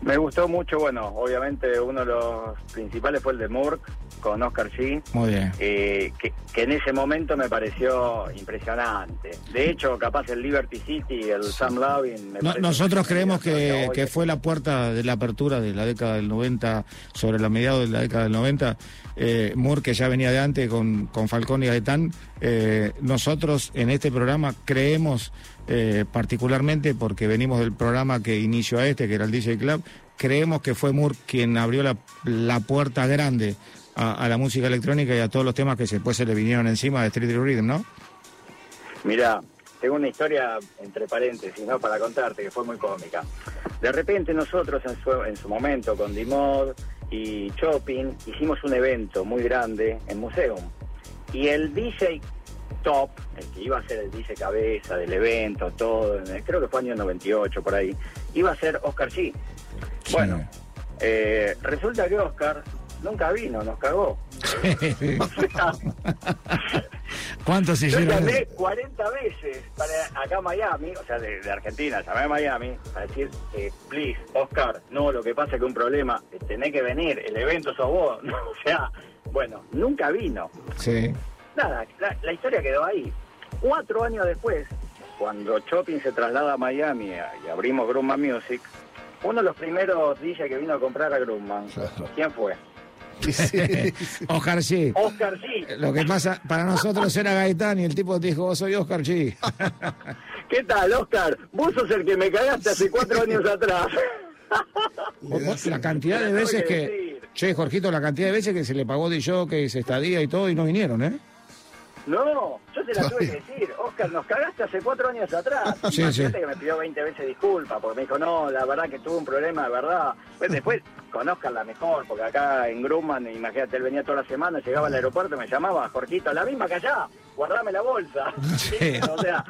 Me gustó mucho, bueno, obviamente uno de los principales fue el de Murk con Oscar G. Muy bien. eh, que, que en ese momento me pareció impresionante. De hecho, capaz el Liberty City, el Sam Lavin... me No- nosotros creemos que, que fue la puerta de la apertura de la década del 90, sobre la mediados de la década del 90. Eh, Moore, que ya venía de antes con, con Falcón y Gaetán, eh, nosotros en este programa creemos, eh, particularmente porque venimos del programa que inició a este, que era el DJ Club, creemos que fue Moore quien abrió la, la puerta grande a, la música electrónica y a todos los temas que después se le vinieron encima de Street Rhythm, ¿no? Mira, tengo una historia entre paréntesis, ¿no? Para contarte, que fue muy cómica. De repente nosotros en su, en su momento con Dimod y Shopping hicimos un evento muy grande en Museum. Y el DJ top, el que iba a ser el DJ cabeza del evento, todo, creo que fue año 98 por ahí, iba a ser Oscar G. Bueno, eh, resulta que Oscar nunca vino, nos cagó. ¿Cuántos se yo hicieron? llamé 40 veces para acá a Miami, o sea, de, de Argentina, llamé a Miami para decir, eh, please, Oscar, no, lo que pasa es que un problema, eh, tenés que venir, el evento sos vos, o sea, bueno, nunca vino. Sí. Nada, la, la historia quedó ahí. Cuatro años después, cuando Shopping se traslada a Miami y abrimos Grumman Music, uno de los primeros DJ que vino a comprar a Grumman, ¿quién fue? Oscar G. Oscar G. Lo que pasa, para nosotros era Gaitán y el tipo dijo, vos soy Oscar G. ¿Qué tal, Oscar? Vos sos el que me cagaste hace cuatro años atrás. Vos- vos- la cantidad de veces que. Che, Jorgito, la cantidad de veces que se le pagó de show, que se estadía y todo y no vinieron, ¿eh? No, yo se la tuve que decir. Oscar, nos cagaste hace cuatro años atrás. Sí, Imagínate sí. que me pidió 20 veces disculpas porque me dijo, no, la verdad que tuve un problema, de verdad. Pues después, con Oscar la mejor, porque acá en Grumman, imagínate, él venía toda la semana, llegaba al aeropuerto, me llamaba, Jorgito, la misma que allá, guardame la bolsa. Sí. o sea,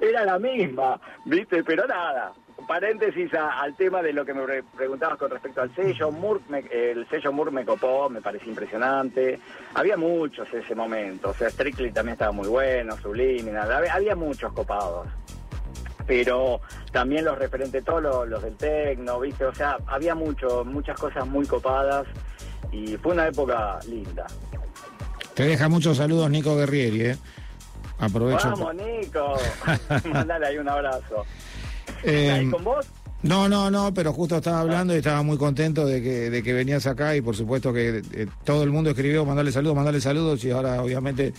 era la misma, ¿viste? Pero nada. Paréntesis a- al tema de lo que me pre- preguntabas con respecto al sello. Moore me- el sello Moore me copó, me pareció impresionante. Había muchos en ese momento. O sea, Strictly también estaba muy bueno, Subliminal. Había, había muchos copados. Pero también los referentes, todos los, los del tecno, ¿viste? O sea, había mucho, muchas cosas muy copadas. Y fue una época linda. Te deja muchos saludos Nico Guerrieri, ¿eh? Aprovecho. Vamos, Nico. Mandale ahí un abrazo. Eh, ¿Está ahí con vos? No, no, no, pero justo estaba hablando y estaba muy contento de que, de que venías acá y por supuesto que eh, todo el mundo escribió mandarle saludos, mandarle saludos y ahora obviamente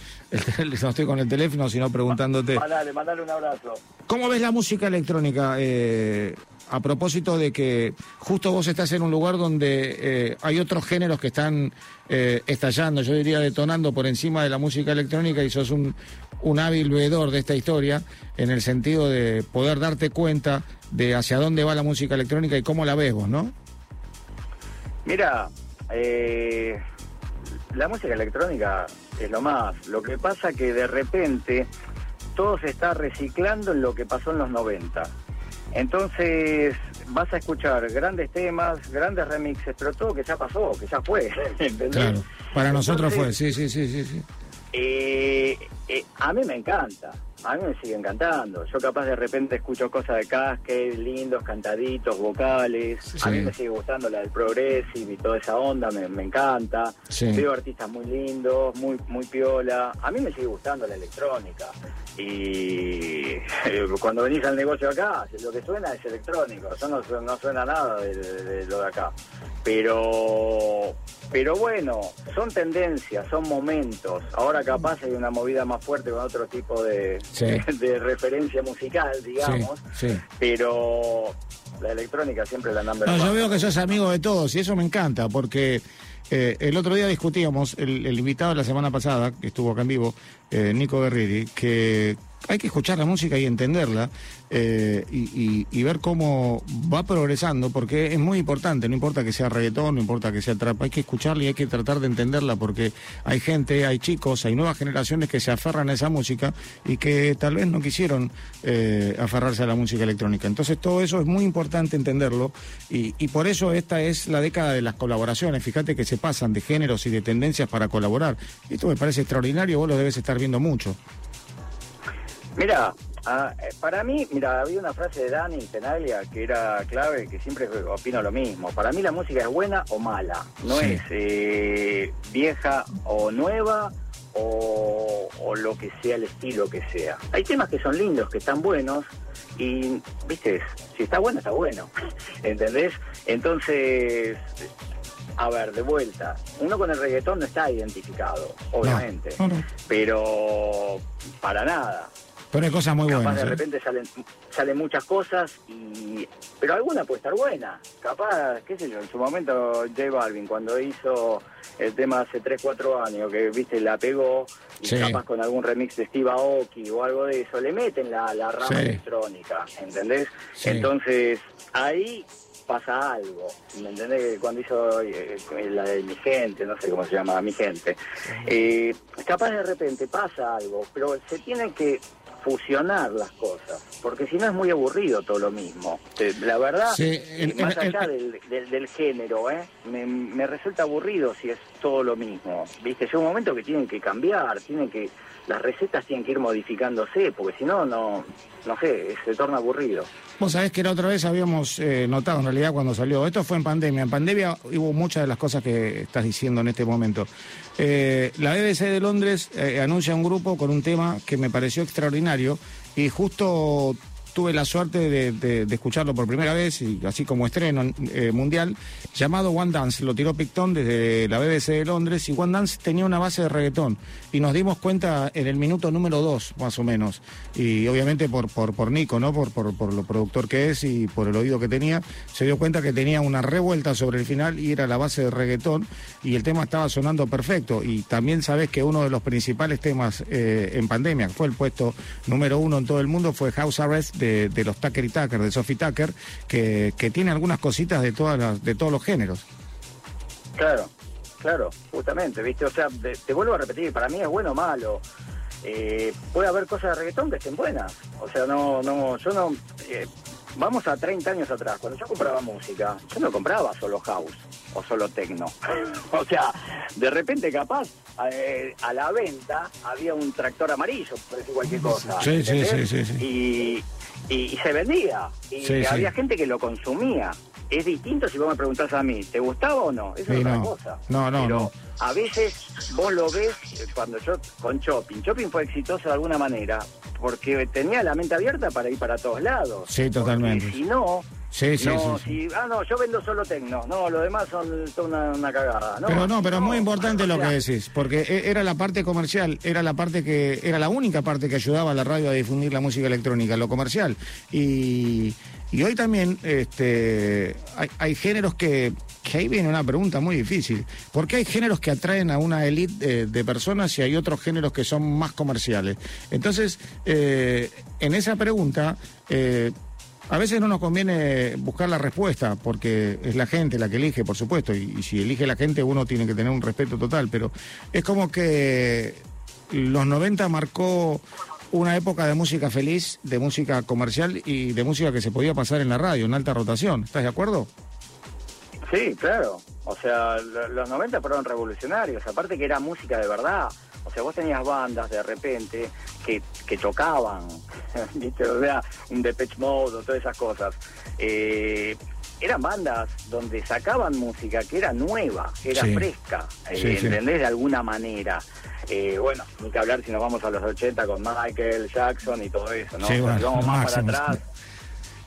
el- no estoy con el teléfono sino preguntándote. Mandale, mandale un abrazo. ¿Cómo ves la música electrónica? eh, a propósito de que justo vos estás en un lugar donde eh, hay otros géneros que están eh, estallando, yo diría detonando por encima de la música electrónica y sos un, un hábil veedor de esta historia en el sentido de poder darte cuenta de hacia dónde va la música electrónica y cómo la ves vos, ¿no? Mira, eh, la música electrónica es lo más. Lo que pasa que de repente todo se está reciclando en lo que pasó en los 90. Entonces vas a escuchar grandes temas, grandes remixes, pero todo que ya pasó, que ya fue. ¿entendés? Claro, para nosotros fue, sí, sí, sí, sí, sí. Eh, eh, a mí me encanta, a mí me sigue encantando. Yo capaz de repente escucho cosas de casque, lindos, cantaditos, vocales. A mí me sigue gustando la del progressive y toda esa onda, me, me encanta. Sí. Veo artistas muy lindos, muy muy piola. A mí me sigue gustando la electrónica. Y eh, cuando venís al negocio acá, lo que suena es electrónico. Yo no, no suena nada de, de- de lo de acá. Pero pero bueno, son tendencias, son momentos. Ahora capaz hay una movida más fuerte con otro tipo de, Sí. de referencia musical, digamos. Sí, sí. Pero la electrónica siempre la number No, yo veo que sos amigo de todos y eso me encanta porque eh, el otro día discutíamos, el, el invitado de la semana pasada, que estuvo acá en vivo, eh, Nico Guerrieri, que hay que escuchar la música y entenderla eh, y, ver cómo va progresando, porque es muy importante, no importa que sea reggaetón, no importa que sea trap, hay que escucharla y hay que tratar de entenderla porque hay gente, hay chicos, hay nuevas generaciones que se aferran a esa música y que tal vez no quisieron eh, aferrarse a la música electrónica. Entonces todo eso es muy importante entenderlo y, y por eso esta es la década de las colaboraciones. Fíjate que se pasan de géneros y de tendencias para colaborar. Esto me parece extraordinario, vos lo debes estar viendo mucho. Mira, ah, eh, para mí, mira, había una frase de Dani Tenaglia que era clave, que siempre opino lo mismo. Para mí la música es buena o mala, no Sí. es eh, vieja o nueva o, o lo que sea, el estilo que sea. Hay temas que son lindos, que están buenos y, viste, si está bueno, está bueno. ¿Entendés? Entonces, a ver, de vuelta, uno con el reggaetón no está identificado, obviamente, No, no. pero para nada. Hay cosas muy Capaz buenas. de ¿eh? repente salen, salen muchas cosas, y pero alguna puede estar buena. Capaz, qué sé yo, en su momento J Balvin, cuando hizo el tema hace 3, 4 años, que viste, la pegó, y Sí. capaz con algún remix de Steve Aoki o algo de eso, le meten la, la rama Sí. electrónica, ¿entendés? Sí. Entonces, ahí pasa algo, ¿me entendés? Cuando hizo eh, la de mi gente, no sé cómo se llama, mi gente, eh, capaz de repente pasa algo, pero se tiene que fusionar las cosas, porque si no es muy aburrido todo lo mismo. Eh, La verdad, Sí, más allá del, del- del género, ¿eh? me, me resulta aburrido si es todo lo mismo. Viste, llega un momento que tienen que cambiar, tienen que las recetas tienen que ir modificándose, porque si no, no, no sé, se torna aburrido. Vos sabés que la otra vez habíamos eh, notado, en realidad, cuando salió. Esto fue en pandemia. En pandemia hubo muchas de las cosas que estás diciendo en este momento. Eh, la BBC de Londres eh, anuncia un grupo con un tema que me pareció extraordinario y justo tuve la suerte de, escucharlo por primera vez, y así como estreno eh, mundial, llamado One Dance. Lo tiró Picton desde la BBC de Londres y One Dance tenía una base de reggaetón. Y nos dimos cuenta en el minuto número dos, más o menos. Y obviamente por, por, por Nico, ¿no? Por, por, por lo productor que es y por el oído que tenía, se dio cuenta que tenía una revuelta sobre el final y era la base de reggaetón y el tema estaba sonando perfecto. Y también sabes que uno de los principales temas eh, en pandemia, fue el puesto número uno en todo el mundo, fue House Arrest de, de los Tucker y Tucker, de Sophie Tucker, que, que tiene algunas cositas de, todas las, de todos los géneros. Claro, claro, justamente, ¿viste? O sea, de- te vuelvo a repetir, para mí es bueno o malo. Eh, puede haber cosas de reggaetón que estén buenas. O sea, no, no, yo no. eh, vamos a 30 años atrás. Cuando yo compraba música, yo no compraba solo house o solo techno. o sea, de repente, capaz, eh, a la venta había un tractor amarillo, por decir cualquier cosa. Sí, sí, sí, sí, sí. Y, y- y se vendía. Y Sí, sí. había gente que lo consumía. Es distinto si vos me preguntás a mí, ¿te gustaba o no? Eso Sí, es otra no. cosa. No, no, Pero no. a veces vos lo ves eh, cuando yo con Shopping. Shopping fue exitoso de alguna manera porque tenía la mente abierta para ir para todos lados. Sí, totalmente. Porque si no, Sí, sí, no, sí, si, ah, no, yo vendo solo tecno. No, lo demás son toda una, una cagada. No, pero no, pero es muy importante lo que decís, porque e- era la parte comercial, era la parte que era la única parte que ayudaba a la radio a difundir la música electrónica, lo comercial. Y, y hoy también este, hay, hay géneros que, que ahí viene una pregunta muy difícil. ¿Por qué hay géneros que atraen a una élite eh, de personas y hay otros géneros que son más comerciales? Entonces, eh, en esa pregunta... eh, a veces no nos conviene buscar la respuesta, porque es la gente la que elige, por supuesto, y, si elige la gente uno tiene que tener un respeto total, pero es como que los 90 marcó una época de música feliz, de música comercial y de música que se podía pasar en la radio, en alta rotación. ¿Estás de acuerdo? Sí, claro. O sea, lo- los 90 fueron revolucionarios. Aparte que era música de verdad. O sea, vos tenías bandas de repente que, que tocaban, ¿viste? O sea, un Depeche Mode o todas esas cosas. Eh, eran bandas donde sacaban música que era nueva, que era Sí. fresca, eh, Sí, sí. ¿entendés? De alguna manera. Eh, bueno, ni que hablar si nos vamos a los 80 con Michael Jackson y todo eso, ¿no? Bueno, si vamos más máximo. para atrás,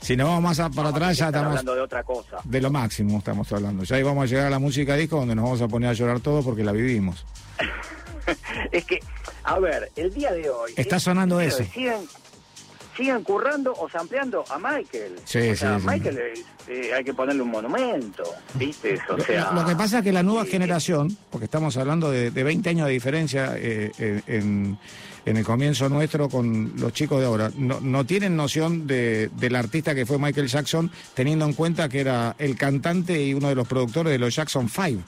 Si nos vamos más a- para atrás ya estamos hablando de otra cosa. de lo máximo, estamos hablando. Ya ahí vamos a llegar a la música disco donde nos vamos a poner a llorar todos porque la vivimos. es que, a ver, el día de hoy... Está es- sonando eso. Siguen, siguen currando o sampleando a Michael. Sí, o sea, sí, sí. Michael es- eh, hay que ponerle un monumento, ¿viste? O sea... Lo que pasa es que la nueva sí, generación, porque estamos hablando de, de 20 años de diferencia eh, eh, en, en el comienzo nuestro con los chicos de ahora, no, no tienen noción de, del artista que fue Michael Jackson, teniendo en cuenta que era el cantante y uno de los productores de los Jackson Five.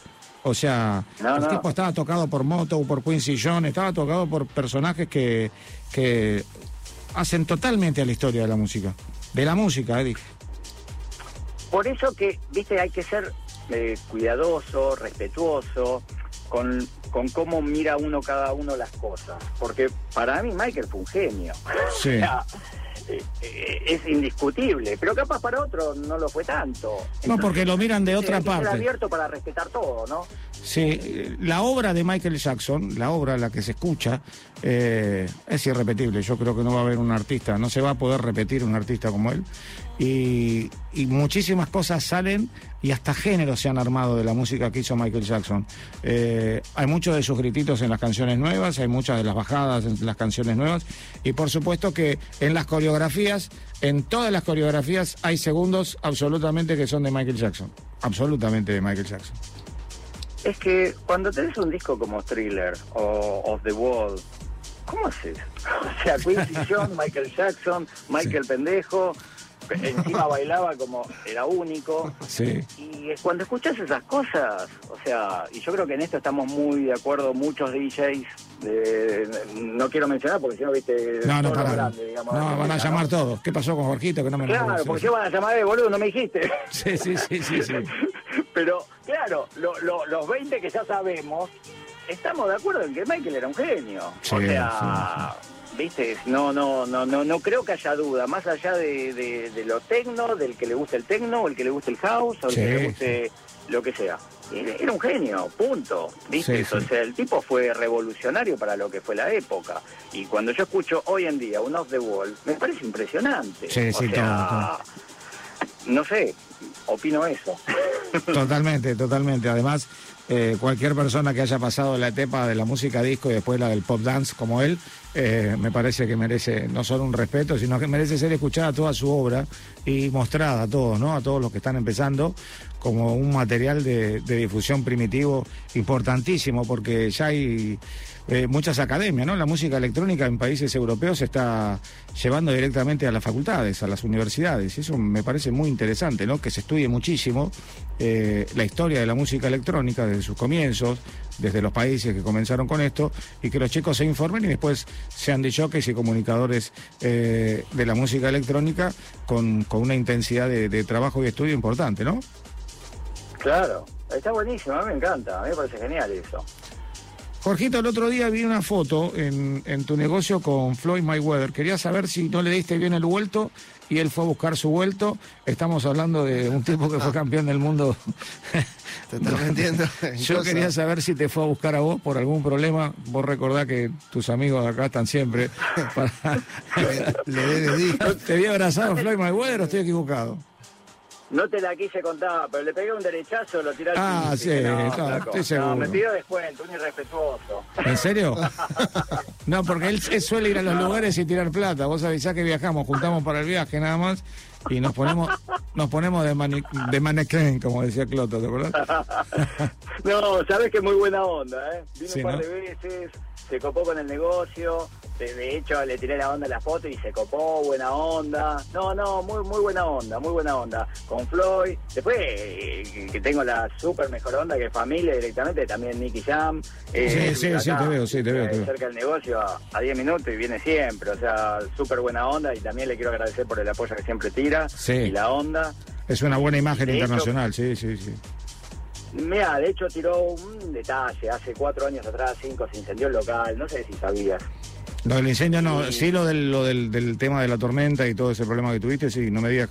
O sea, No, el no. tipo estaba tocado por Moto, por Quincy Jones, estaba tocado por personajes que, que hacen totalmente a la historia de la música. De la música, dije. Por eso que, viste, hay que ser eh, cuidadoso, respetuoso con, con cómo mira uno cada uno las cosas. Porque para mí Michael fue un genio. Sí. O sea, es indiscutible, pero capaz para otro no lo fue tanto. No, porque lo miran de eh, otra parte. abierto para respetar todo, ¿no? Sí, eh, la obra de Michael Jackson, la obra la que se escucha, eh, es irrepetible. Yo creo que no va a haber un artista, no se va a poder repetir un artista como él. Y, y muchísimas cosas salen y hasta géneros se han armado de la música que hizo Michael Jackson. Eh, hay muchos de sus grititos en las canciones nuevas, hay muchas de las bajadas en las canciones nuevas. Y por supuesto que en las coreografías, en todas las coreografías, hay segundos absolutamente que son de Michael Jackson. Absolutamente de Michael Jackson. Es que cuando tenés un disco como Thriller o Of the Wall, ¿cómo haces? O sea, Quincy Jones, Michael Jackson, Michael Pendejo, encima bailaba como era único. Sí. Y cuando escuchas esas cosas, o sea, y yo creo que en esto estamos muy de acuerdo muchos DJs, de- no quiero mencionar porque si no, viste, No, no, para. digamos, No, van a llamar ¿no? todos. ¿Qué pasó con Jorgito? Que no me Claro, acuerdo. porque van a llamar de boludo, no me dijiste. sí, sí, sí, sí, sí. Pero, claro, lo- lo- los 20 que ya sabemos, estamos de acuerdo en que Michael era un genio. Sí, o sea, viste, no, no, no, no, no creo que haya duda, más allá de, de, de lo tecno, del que le guste el tecno, o el que le guste el house, o el Sí, que le guste lo que sea. Era un genio, punto. ¿Viste? Sí, O sea, el tipo fue revolucionario para lo que fue la época. Y cuando yo escucho hoy en día un Off the Wall, me parece impresionante. Sí, o sí, sea, no sé, opino eso. Totalmente, totalmente. Además, eh, cualquier persona que haya pasado la etapa de la música disco y después la del pop dance como él, eh, me parece que merece no solo un respeto, sino que merece ser escuchada toda su obra y mostrada a todos, ¿no? A todos los que están empezando como un material de, de difusión primitivo importantísimo, porque ya hay eh, muchas academias, ¿no? La música electrónica en países europeos se está llevando directamente a las facultades, a las universidades. Eso me parece muy interesante, ¿no? Que se estudie muchísimo eh, la historia de la música electrónica desde sus comienzos, desde los países que comenzaron con esto, y que los chicos se informen y después sean de jockeys y comunicadores eh, de la música electrónica con, con una intensidad de, de trabajo y estudio importante, ¿no? Claro, está buenísimo, a mí me encanta, a mí me parece genial eso. Jorgito, el otro día vi una foto en, en tu negocio con Floyd Mayweather. Quería saber si no le diste bien el vuelto y él fue a buscar su vuelto. Estamos hablando de un tipo que fue campeón del mundo. Te estás metiendo en Yo quería saber si te fue a buscar a vos por algún problema. Vos recordás que tus amigos acá están siempre. para- Le debes disco. ¿Te había abrazado Floyd Mayweather o estoy equivocado? No te la quise contar, pero le pegué un derechazo, lo tiré al Ah, sí, no, no, estoy no, seguro. me pidió descuento, un irrespetuoso. ¿En serio? No, porque él, él suele ir a los lugares y tirar plata. Vos avisás que viajamos, juntamos para el viaje nada más y nos ponemos nos ponemos de, mani- de manequén, como decía Cloto, ¿te acordás? No, sabes que muy buena onda, ¿eh? Vino Sí, un par ¿no? de veces, se copó con el negocio, de, hecho le tiré la onda a la foto y se copó, buena onda. No, no, muy muy buena onda, muy buena onda. Con Floyd, después eh, que tengo la súper mejor onda que es familia directamente, también Nicky Jam. Sí, sí, sí, te veo, sí, te veo, te eh, veo. Cerca del negocio a, a 10 minutos y viene siempre, o sea, súper buena onda y también le quiero agradecer por el apoyo que siempre tira Sí. y la onda. Es una buena imagen hecho- internacional, sí, sí, sí. Mira, de hecho tiró un detalle, hace cuatro años atrás, cinco, se incendió el local, no sé si sabías. Lo del incendio no, Sí. sí lo del, lo del, del tema de la tormenta y todo ese problema que tuviste, sí, no me digas.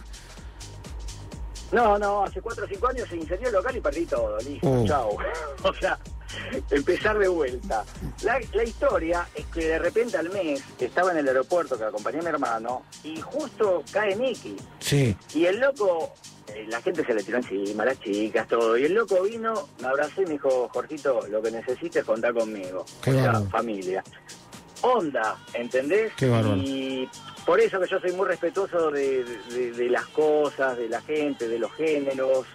No, no, hace cuatro o cinco años se incendió el local y perdí todo, listo, Oh. chao. o sea, empezar de vuelta. La, la historia es que de repente al mes estaba en el aeropuerto que acompañé a mi hermano y justo cae Nicky. Sí, Y el loco, la gente se le tiró encima, las chicas, todo. Y el loco vino, me abrazó y me dijo, Jorgito, lo que necesites contar conmigo. Qué o sea, bárbaro. familia. Onda, ¿entendés? Qué. Y por eso que yo soy muy respetuoso de, de- de las cosas, de la gente, de los géneros.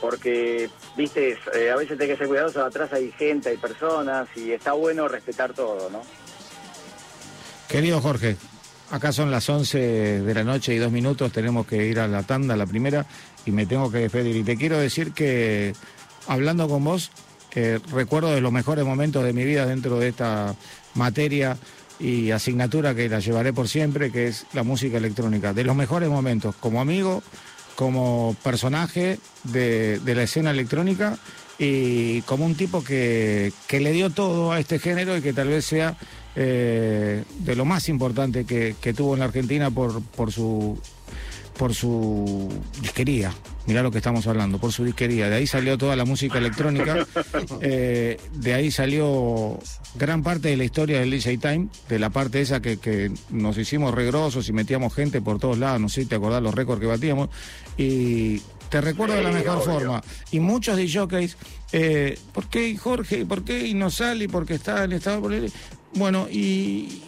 Porque, viste, eh, a veces hay que ser cuidadoso, atrás hay gente, hay personas, y está bueno respetar todo, ¿no? Querido Jorge, acá son las 11 de la noche y dos minutos, tenemos que ir a la tanda, la primera, y me tengo que despedir. Y te quiero decir que, hablando con vos, eh, recuerdo de los mejores momentos de mi vida dentro de esta materia y asignatura que la llevaré por siempre, que es la música electrónica. De los mejores momentos, como amigo, como personaje de, la escena electrónica y como un tipo que le dio todo a este género y que tal vez sea eh, de lo más importante que, que tuvo en la Argentina por, por su por su disquería. Mirá lo que estamos hablando, por su disquería. De ahí salió toda la música electrónica. eh, de ahí salió gran parte de la historia del DJ Time, de la parte esa que, que nos hicimos regrosos y metíamos gente por todos lados. No sé si te acordás los récords que batíamos. Y te recuerdo de la mejor obvio. forma. Y muchos jockeys, eh, ¿por qué Jorge? ¿Por qué y no sale? Porque está en estado Bueno, y,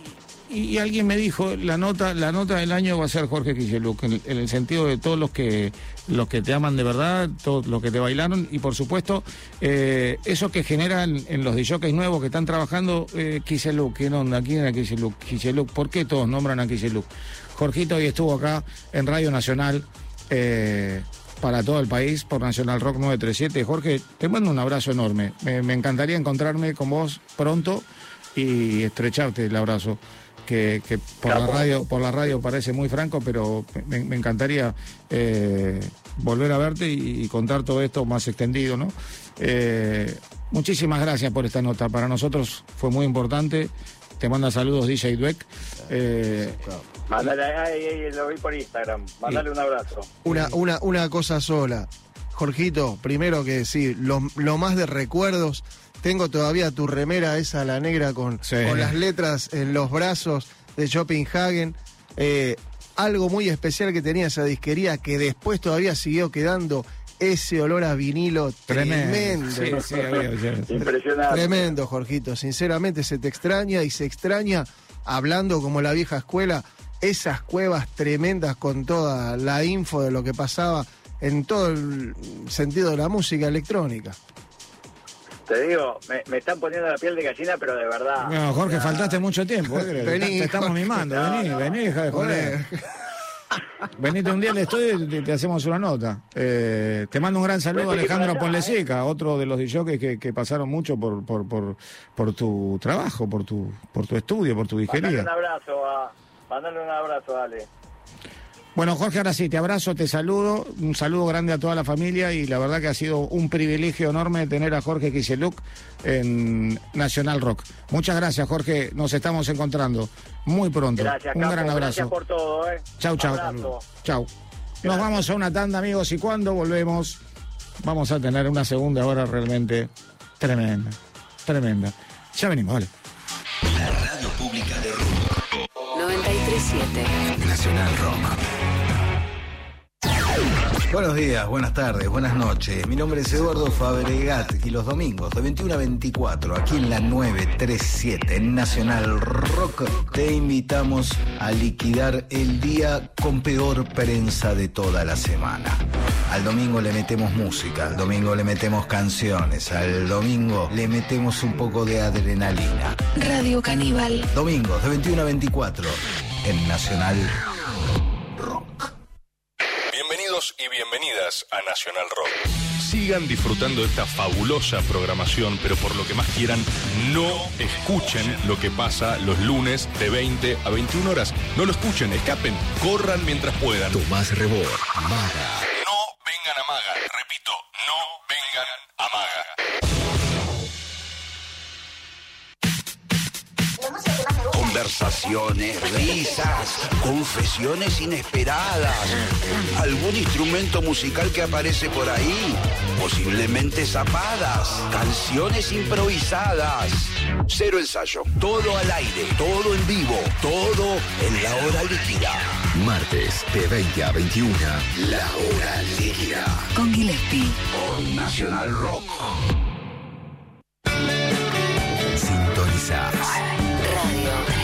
alguien me dijo, la nota, la nota del año va a ser Jorge Quicheluc, en, el sentido de todos los que los que te aman de verdad, todos los que te bailaron, y por supuesto, eh, eso que generan en los DJs nuevos que están trabajando, eh, Quicheluc, ¿quién onda? ¿Quién era? Quicheluc, ¿por qué todos nombran a Quicheluc? Jorgito hoy estuvo acá en Radio Nacional. eh, para todo el país por Nacional Rock 937. Jorge, te mando un abrazo enorme. Me, me encantaría encontrarme con vos pronto y estrecharte el abrazo. Que, que por la Capo. radio por la radio parece muy franco, pero me, me encantaría eh, volver a verte y, y contar todo esto más extendido, ¿no? Eh, muchísimas gracias por esta nota. Para nosotros fue muy importante te manda saludos DJ Dweck. Eh, Mándale, lo vi por Instagram. Mándale un abrazo. Una, una, una cosa sola. Jorgito, primero que sí, lo, lo más de recuerdos. Tengo todavía tu remera esa, la negra, con, Sí. con las letras en los brazos de Schopenhagen. Eh, algo muy especial que tenía esa disquería que después todavía siguió quedando ese olor a vinilo tremendo. Sí, sí, había- había- Impresionante. Tremendo, Jorgito. Sinceramente se te extraña y se extraña, hablando como la vieja escuela, esas cuevas tremendas con toda la info de lo que pasaba en todo el sentido de la música electrónica. Te digo, me, me están poniendo la piel de gallina, pero de verdad. No, Jorge, faltaste mucho tiempo. ¿eh? Vení, te estamos mimando. No, vení, no. vení, deja de joder. Venite un día al estudio y te, te hacemos una nota. Eh, te mando un gran saludo, Vení Alejandro allá, Ponlesica, otro de los DJs que, que pasaron mucho por, por, por, por tu trabajo, por tu, por tu estudio, por tu disquería. un abrazo a. Mándale un abrazo, dale. Bueno, Jorge, ahora sí, te abrazo, te saludo, un saludo grande a toda la familia y la verdad que ha sido un privilegio enorme tener a Jorge Kiseluk en Nacional Rock. Muchas gracias, Jorge, nos estamos encontrando muy pronto. Gracias, un Capo. gran Gracias abrazo. por todo, ¿eh? Chau, chau. Abrazo. Chau. Nos vamos a una tanda, amigos, y cuando volvemos vamos a tener una segunda hora realmente tremenda, tremenda. Ya venimos, vale. La radio pública de Rock. 937 Nacional Rock. Buenos días, buenas tardes, buenas noches. Mi nombre es Eduardo Fabregat y los domingos de 21 a 24 aquí en la 937 en Nacional Rock te invitamos a liquidar el día con peor prensa de toda la semana. Al domingo le metemos música, al domingo le metemos canciones, al domingo le metemos un poco de adrenalina. Radio Caníbal Domingos de 21 a 24 en Nacional Rock. Bienvenidos y bienvenidas a Nacional Rock. Sigan disfrutando de esta fabulosa programación, pero por lo que más quieran, no escuchen lo que pasa los lunes de 20 a 21 horas. No lo escuchen, escapen, corran mientras puedan. Tomás Rebor, Maga. No vengan a Maga, repito, no vengan a Maga. Conversaciones, risas, confesiones inesperadas. Algún instrumento musical que aparece por ahí. Posiblemente zapadas. Canciones improvisadas. Cero ensayo. Todo al aire. Todo en vivo. Todo en la hora líquida. Martes de 20 a 21. La hora líquida. con Gillespie. Por Nacional Rock. Sintonizás. Radio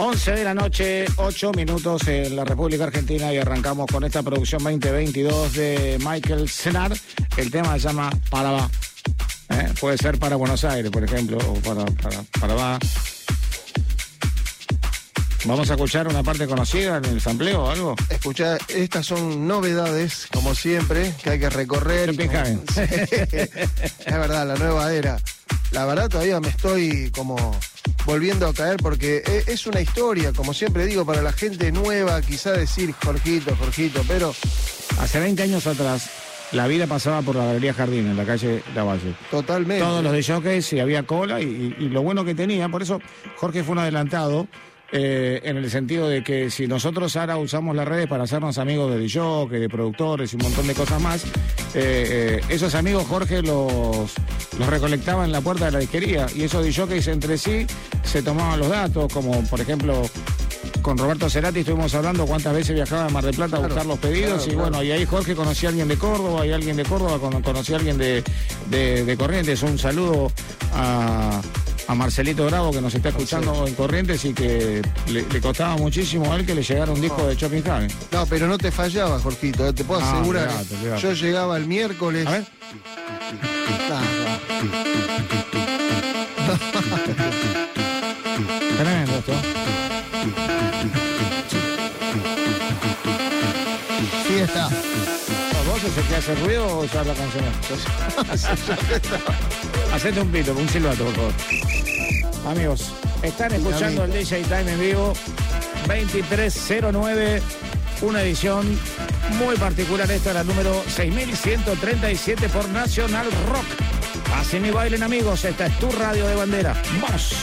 Once de la noche, 8 minutos en la República Argentina y arrancamos con esta producción 2022 de Michael Senar. El tema se llama Parabá. ¿Eh? Puede ser para Buenos Aires, por ejemplo, o para, para Parabá. Vamos a escuchar una parte conocida en el sampleo o algo. Escuchá, estas son novedades, como siempre, que hay que recorrer. Sí. es verdad, la nueva era. La verdad todavía me estoy como volviendo a caer porque e- es una historia, como siempre digo, para la gente nueva, quizá decir Jorgito, Jorgito, pero Hace 20 años atrás, la vida pasaba por la Galería Jardín, en la calle Lavalle. totalmente. Todos los de jockeys y había cola y, y- y lo bueno que tenía, por eso Jorge fue un adelantado eh, en el sentido de que si nosotros ahora usamos las redes para hacernos amigos de DJ, de productores y un montón de cosas más, eh, eh, esos amigos Jorge los, los recolectaba en la puerta de la disquería y esos DJs entre sí se tomaban los datos, como por ejemplo con Roberto Cerati estuvimos hablando cuántas veces viajaba a Mar del Plata a buscar los pedidos claro, y claro. bueno, y ahí Jorge conocía a alguien de Córdoba, y alguien de Córdoba cono- conocía a alguien de, de, de Corrientes. Un saludo a, a Marcelito Bravo que nos está escuchando en Corrientes y que le, le costaba muchísimo a él que le llegara un disco de Shopping Javi. No, pero no te fallaba, Jorgito, eh, te puedo Ah, asegurar. Yo llegaba el miércoles. A ver. Tremendo esto. Fiesta. ¿Vos el que hace ruido o ya la canción? Hacete un pito, un silbato, por favor. Amigos, están escuchando el DJ Time en vivo 2309, una edición muy particular. Esta es la número 6137 por Nacional Rock. Así mi bailen, amigos. Esta es tu radio de bandera. ¡Vamos!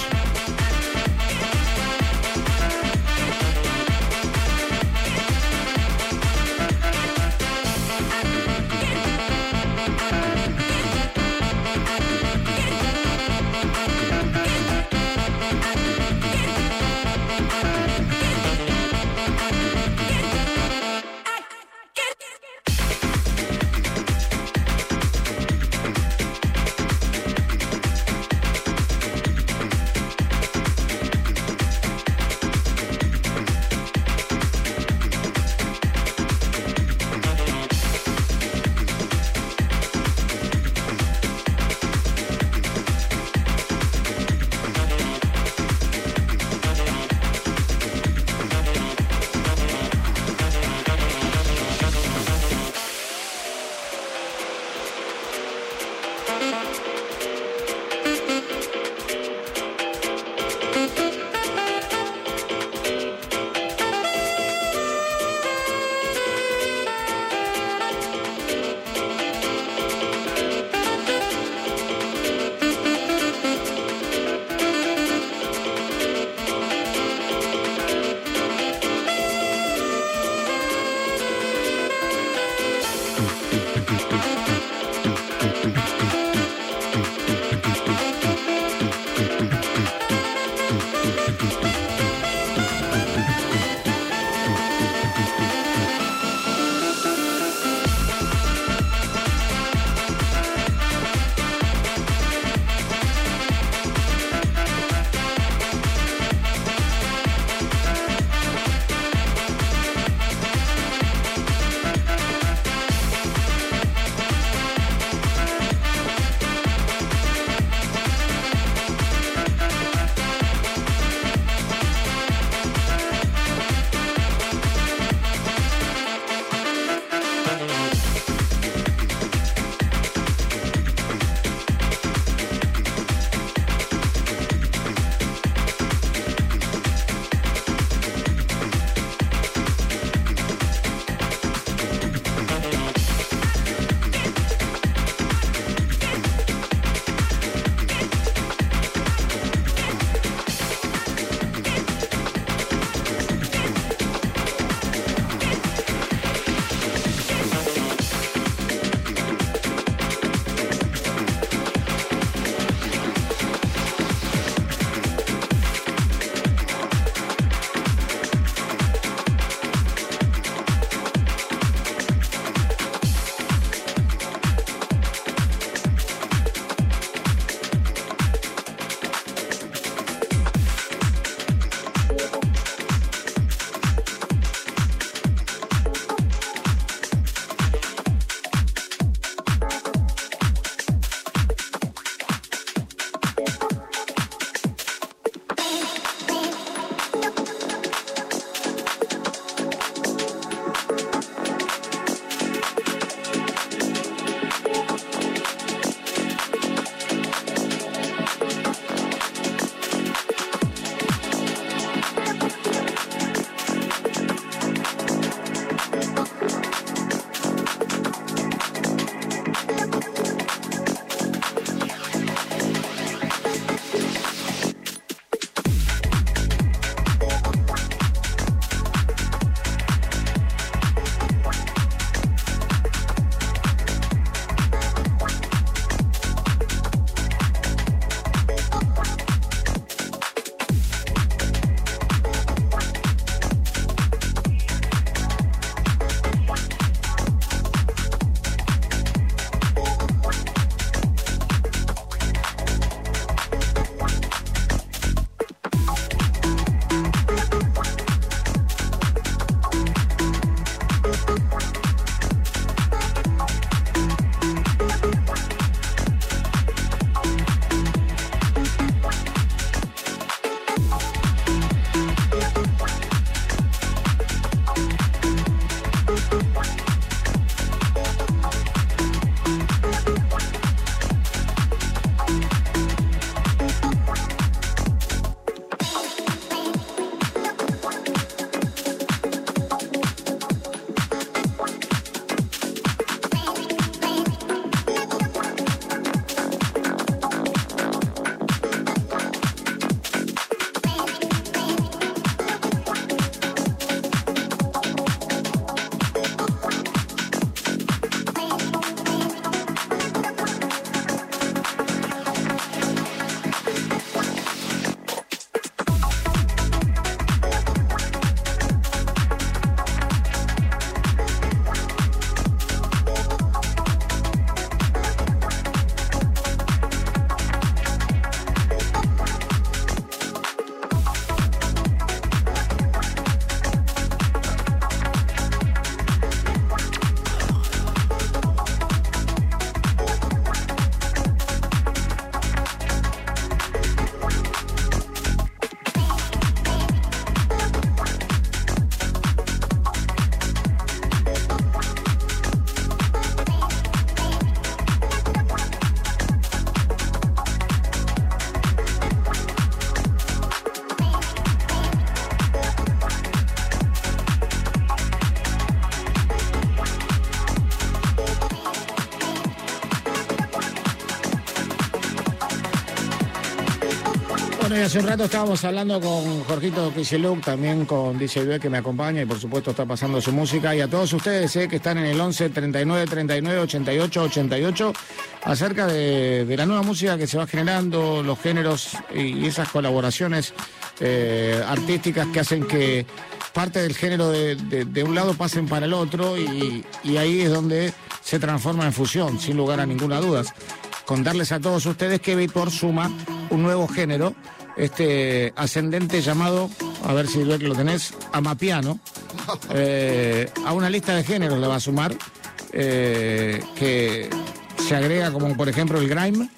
Hace un rato estábamos hablando con Jorgito Kicheluk, también con DJ Due que me acompaña y por supuesto está pasando su música. Y a todos ustedes eh, que están en el 11 39 39 88 88 acerca de, la nueva música que se va generando, los géneros y esas colaboraciones eh, artísticas que hacen que parte del género de, un lado pasen para el otro y, y ahí es donde se transforma en fusión, sin lugar a ninguna duda. Contarles a todos ustedes que Beatport suma un nuevo género, este ascendente llamado, a ver si lo lo tenés, Amapiano, eh, a una lista de géneros le va a sumar, eh, que se agrega como por ejemplo el grime,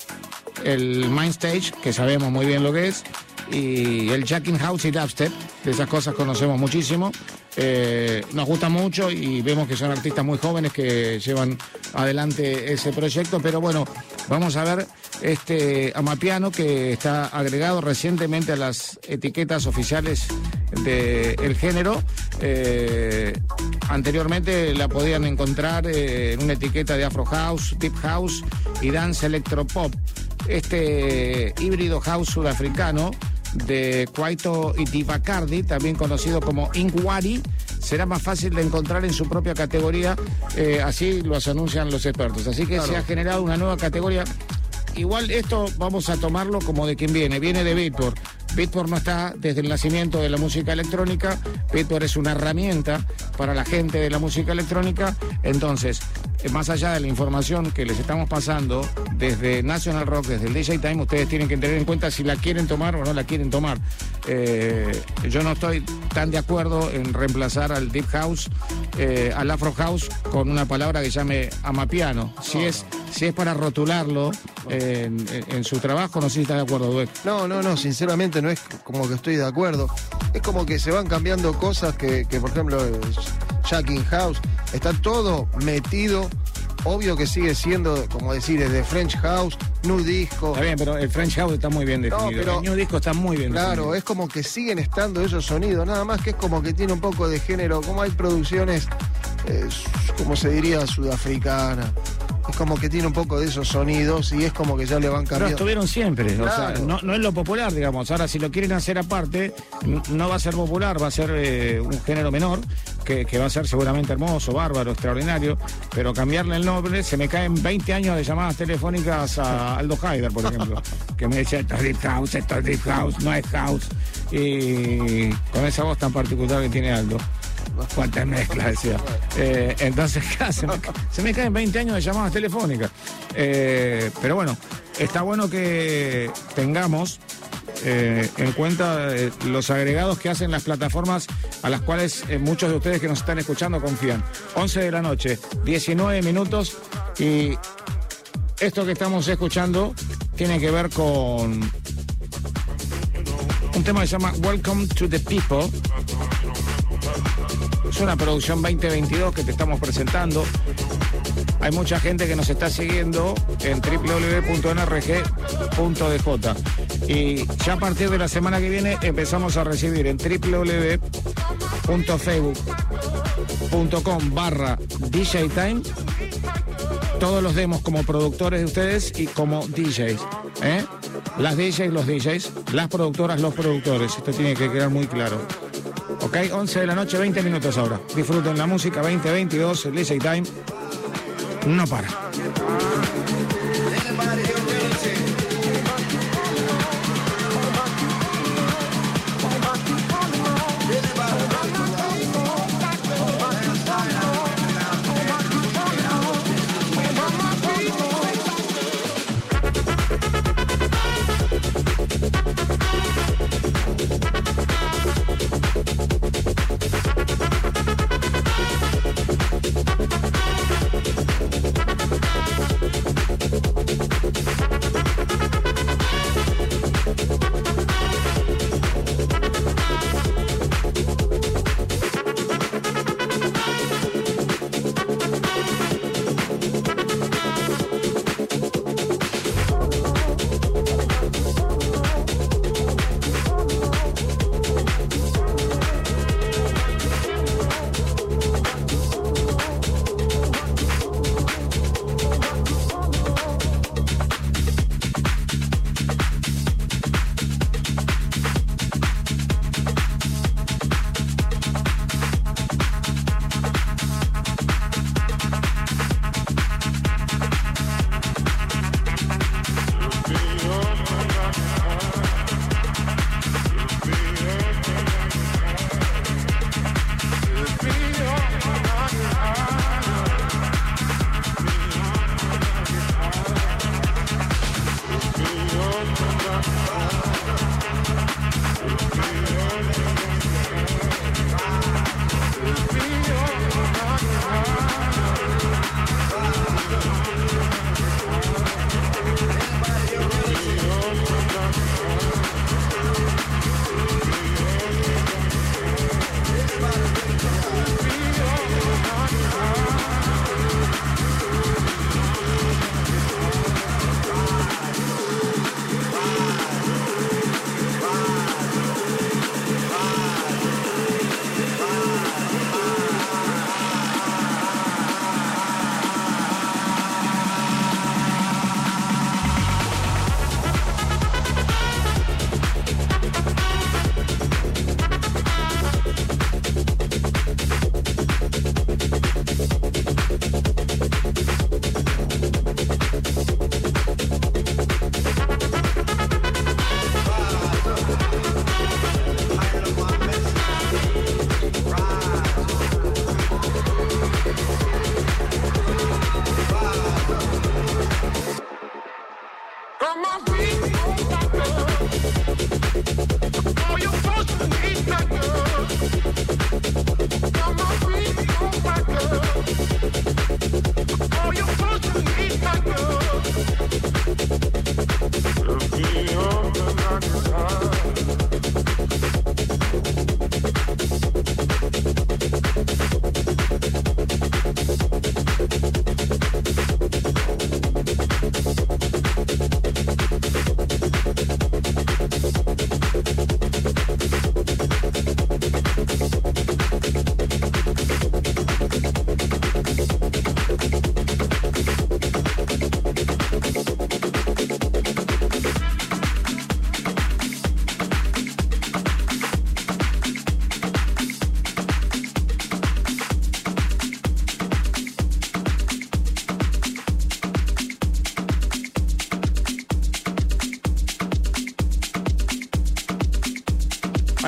el Mindstage, que sabemos muy bien lo que es, y el Jacking House y Dubstep, de esas cosas conocemos muchísimo. Eh, nos gusta mucho y vemos que son artistas muy jóvenes que llevan adelante ese proyecto, pero bueno, vamos a ver este Amapiano que está agregado recientemente a las etiquetas oficiales del género. Eh, anteriormente la podían encontrar eh, en una etiqueta de Afro House, Deep House y Dance Electropop. Este híbrido house sudafricano de Kwaito Itibacardi, también conocido como Inkwari, será más fácil de encontrar en su propia categoría, eh, así los anuncian los expertos. Así que se ha generado una nueva categoría. Igual esto vamos a tomarlo como de quien viene, viene de Beatport. Beatport no está desde el nacimiento de la música electrónica, Beatport es una herramienta para la gente de la música electrónica, entonces, eh, más allá de la información que les estamos pasando desde National Rock, desde el DJ Time, ustedes tienen que tener en cuenta si la quieren tomar o no la quieren tomar. Eh, yo no estoy tan de acuerdo en reemplazar al Deep House, eh, al Afro House, con una palabra que llame amapiano. Si es, si es para rotularlo eh, en, su trabajo, no sé si está de acuerdo, Dueck. No, no, no, sinceramente no es como que estoy de acuerdo. Es como que se van cambiando cosas que, que, por ejemplo, eh, Jacking House, está todo metido. Obvio que sigue siendo, como decir, es de French House, New Disco. Está bien, pero el French House está muy bien definido. pero- el New Disco está muy bien Claro, definido. es como que siguen estando esos sonidos, nada más que es como que tiene un poco de género, como hay producciones, eh, como se diría, sudafricana. Es como que tiene un poco de esos sonidos y es como que ya le van Pero cambiando. estuvieron siempre, o sea, no, no es lo popular, digamos. Ahora, si lo quieren hacer aparte, no va a ser popular, va a ser eh, un género menor, que, que va a ser seguramente hermoso, bárbaro, extraordinario, pero cambiarle el nombre, se me caen 20 años de llamadas telefónicas a Aldo Haider, por ejemplo, que me decía, esto es Deep House, esto es Deep House, no es House. Y con esa voz tan particular que tiene Aldo. Cuántas mezclas, decía. Eh, entonces, se, me, se me caen 20 años de llamadas telefónicas. Eh, pero bueno, está bueno que tengamos eh, en cuenta los agregados que hacen las plataformas a las cuales muchos de ustedes que nos están escuchando confían. 11 de la noche, 19 minutos y esto que estamos escuchando tiene que ver con un tema que se llama Welcome to the People. Es una producción 2022 que te estamos presentando. Hay mucha gente que nos está siguiendo en www.nrg.dj. Y ya a partir de la semana que viene empezamos a recibir en www.facebook.com barra DJ Time todos los demos como productores de ustedes y como DJs. ¿eh? Las DJs, los DJs, las productoras, los productores. Esto tiene que quedar muy claro. Ok, 11 de la noche, 20 minutos ahora. Disfruten la música 2022, el DJ Time. No para.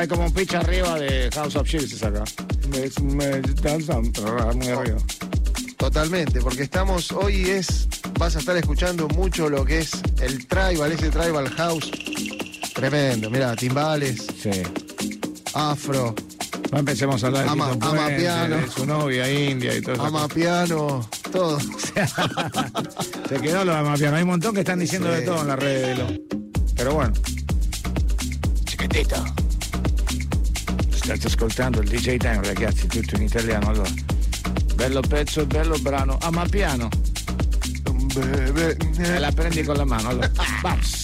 Como un pitch arriba de House of Chiefs acá. Me- me- Muy arriba. Totalmente, porque estamos, hoy es, vas a estar escuchando mucho lo que es el tribal, ese tribal house. Tremendo, mira, timbales, Sí. afro, No empecemos a hablar de Ama- Tito ama Puente, piano. de su novia india y todo eso. amapiano, todo. Se quedó lo de Amapiano. Hay un montón que están diciendo Sí. de todo en las redes de lo. Ascoltando il DJ Time, ragazzi, tutto in italiano. Allora. Bello pezzo, bello brano. Amapiano. Bebé, Me la prendi con la mano. Allora. Vamos.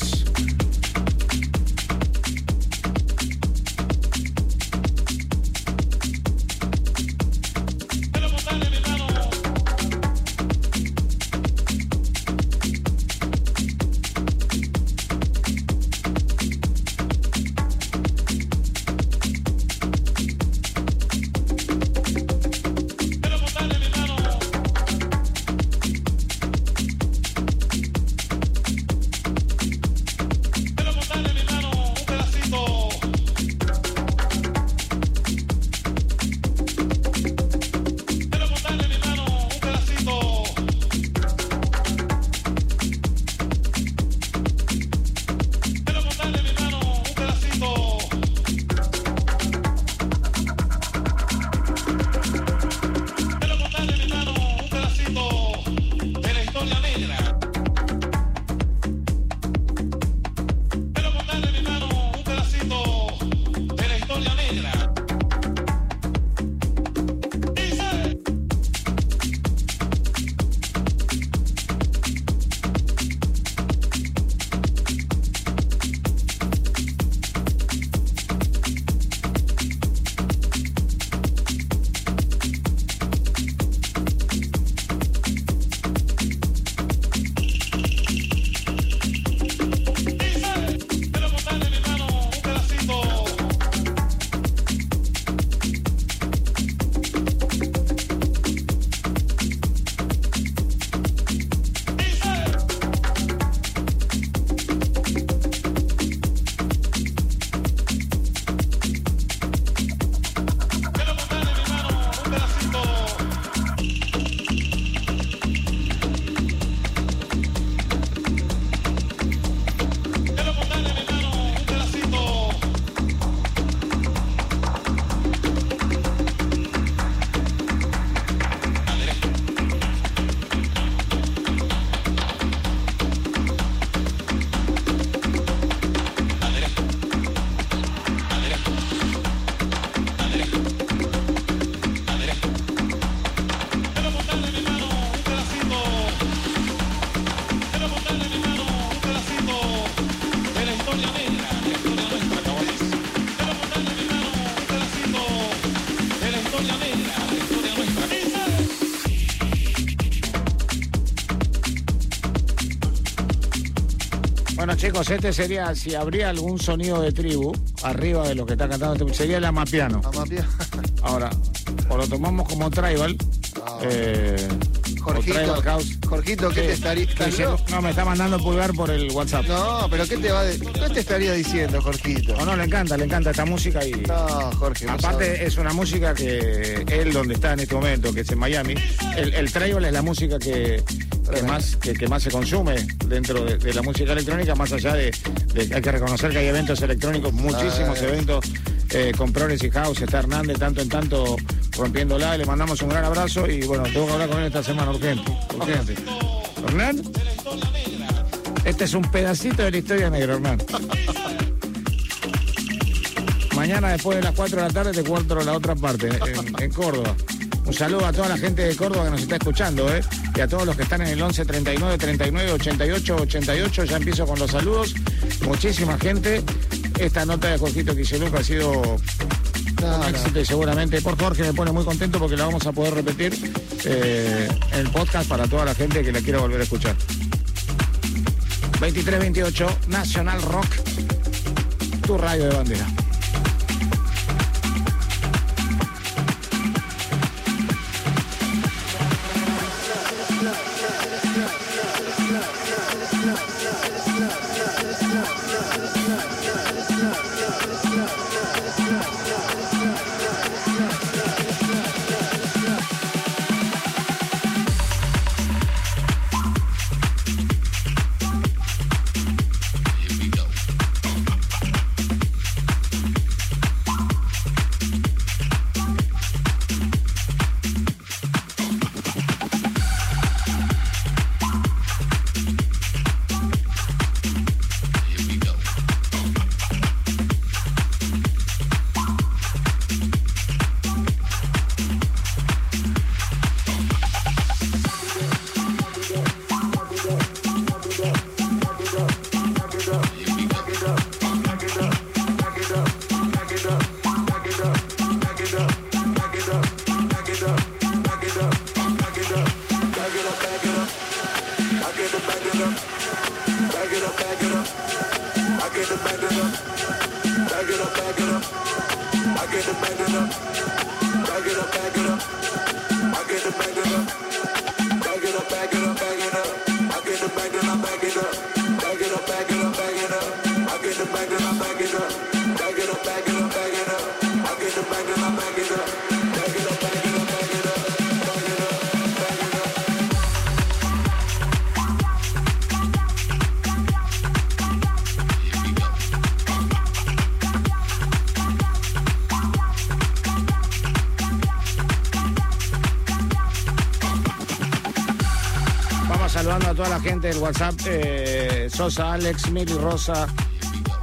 Este sería, si habría algún sonido de tribu arriba de lo que está cantando, este- sería el amapiano. Amapiano. Ahora, o lo tomamos como tribal, eh, o Jorgito, tribal house. Jorgito, ¿qué te estaría? ¿estás Dice, loco? no, me está mandando pulgar por el WhatsApp. No, pero ¿qué te va de- ¿qué te estaría diciendo, Jorgito? No, no, le encanta, le encanta esta música y... No, Jorge, Aparte es una música que él donde está en este momento, que es en Miami, el, el tribal es la música que, que más, que, que más se consume dentro de, de la música electrónica, más allá de, de- hay que reconocer que hay eventos electrónicos, muchísimos Ah. eventos eh, con Progress y House, está Hernández tanto en tanto rompiéndola, le mandamos un gran abrazo y bueno, tengo que hablar con él esta semana urgente, urgente. Hernán, este es un pedacito de la historia negra, Hernán. Mañana después de las 4 de la tarde te cuento la otra parte, en, en Córdoba. Un saludo a toda la gente de Córdoba que nos está escuchando, ¿eh? Y a todos los que están en el 11 39 39 88 88. Ya empiezo con los saludos. Muchísima gente. Esta nota de Jorgito Quiseluca ha sido No, un éxito y seguramente por Jorge me pone muy contento porque la vamos a poder repetir eh, en el podcast para toda la gente que la quiera volver a escuchar. 2328 Nacional Rock, tu radio de bandera. WhatsApp. eh, Sosa, Alex, Mili Rosa,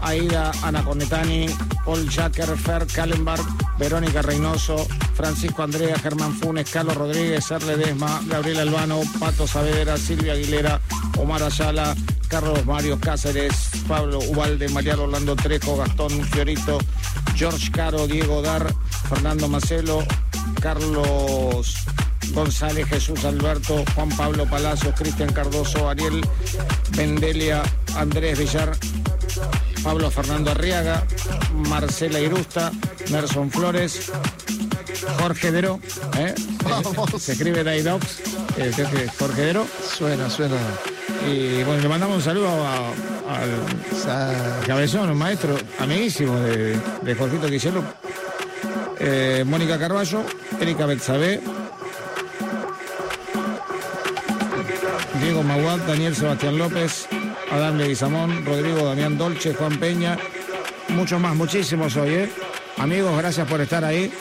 Aida, Ana Cornetani, Paul Jacker, Fer Kallenberg, Verónica Reynoso, Francisco Andrea, Germán Funes, Carlos Rodríguez, Serle Desma, Gabriel Albano, Pato Saavedra, Silvia Aguilera, Omar Ayala, Carlos Mario Cáceres, Pablo Ubalde, María Orlando Trejo, Gastón Fiorito, George Caro, Diego Dar, Fernando Macelo, Carlos González, Jesús Alberto, Juan Pablo Palacios, Cristian Cardoso, Ariel Vendelia, Andrés Villar, Pablo Fernando Arriaga, Marcela Irusta, Nelson Flores, Jorge Dero, ¿eh? se escribe Daidox, eh, Jorge Dero. Suena, suena. Y bueno, le mandamos un saludo a- al cabezón, un maestro amiguísimo de, de Jorgito. Eh, Mónica Carballo, Erika Betsabe, Diego Maguad, Daniel Sebastián López, Adán Leguizamón, Rodrigo Damián Dolce, Juan Peña, muchos más, muchísimos hoy, ¿eh? Amigos, gracias por estar ahí.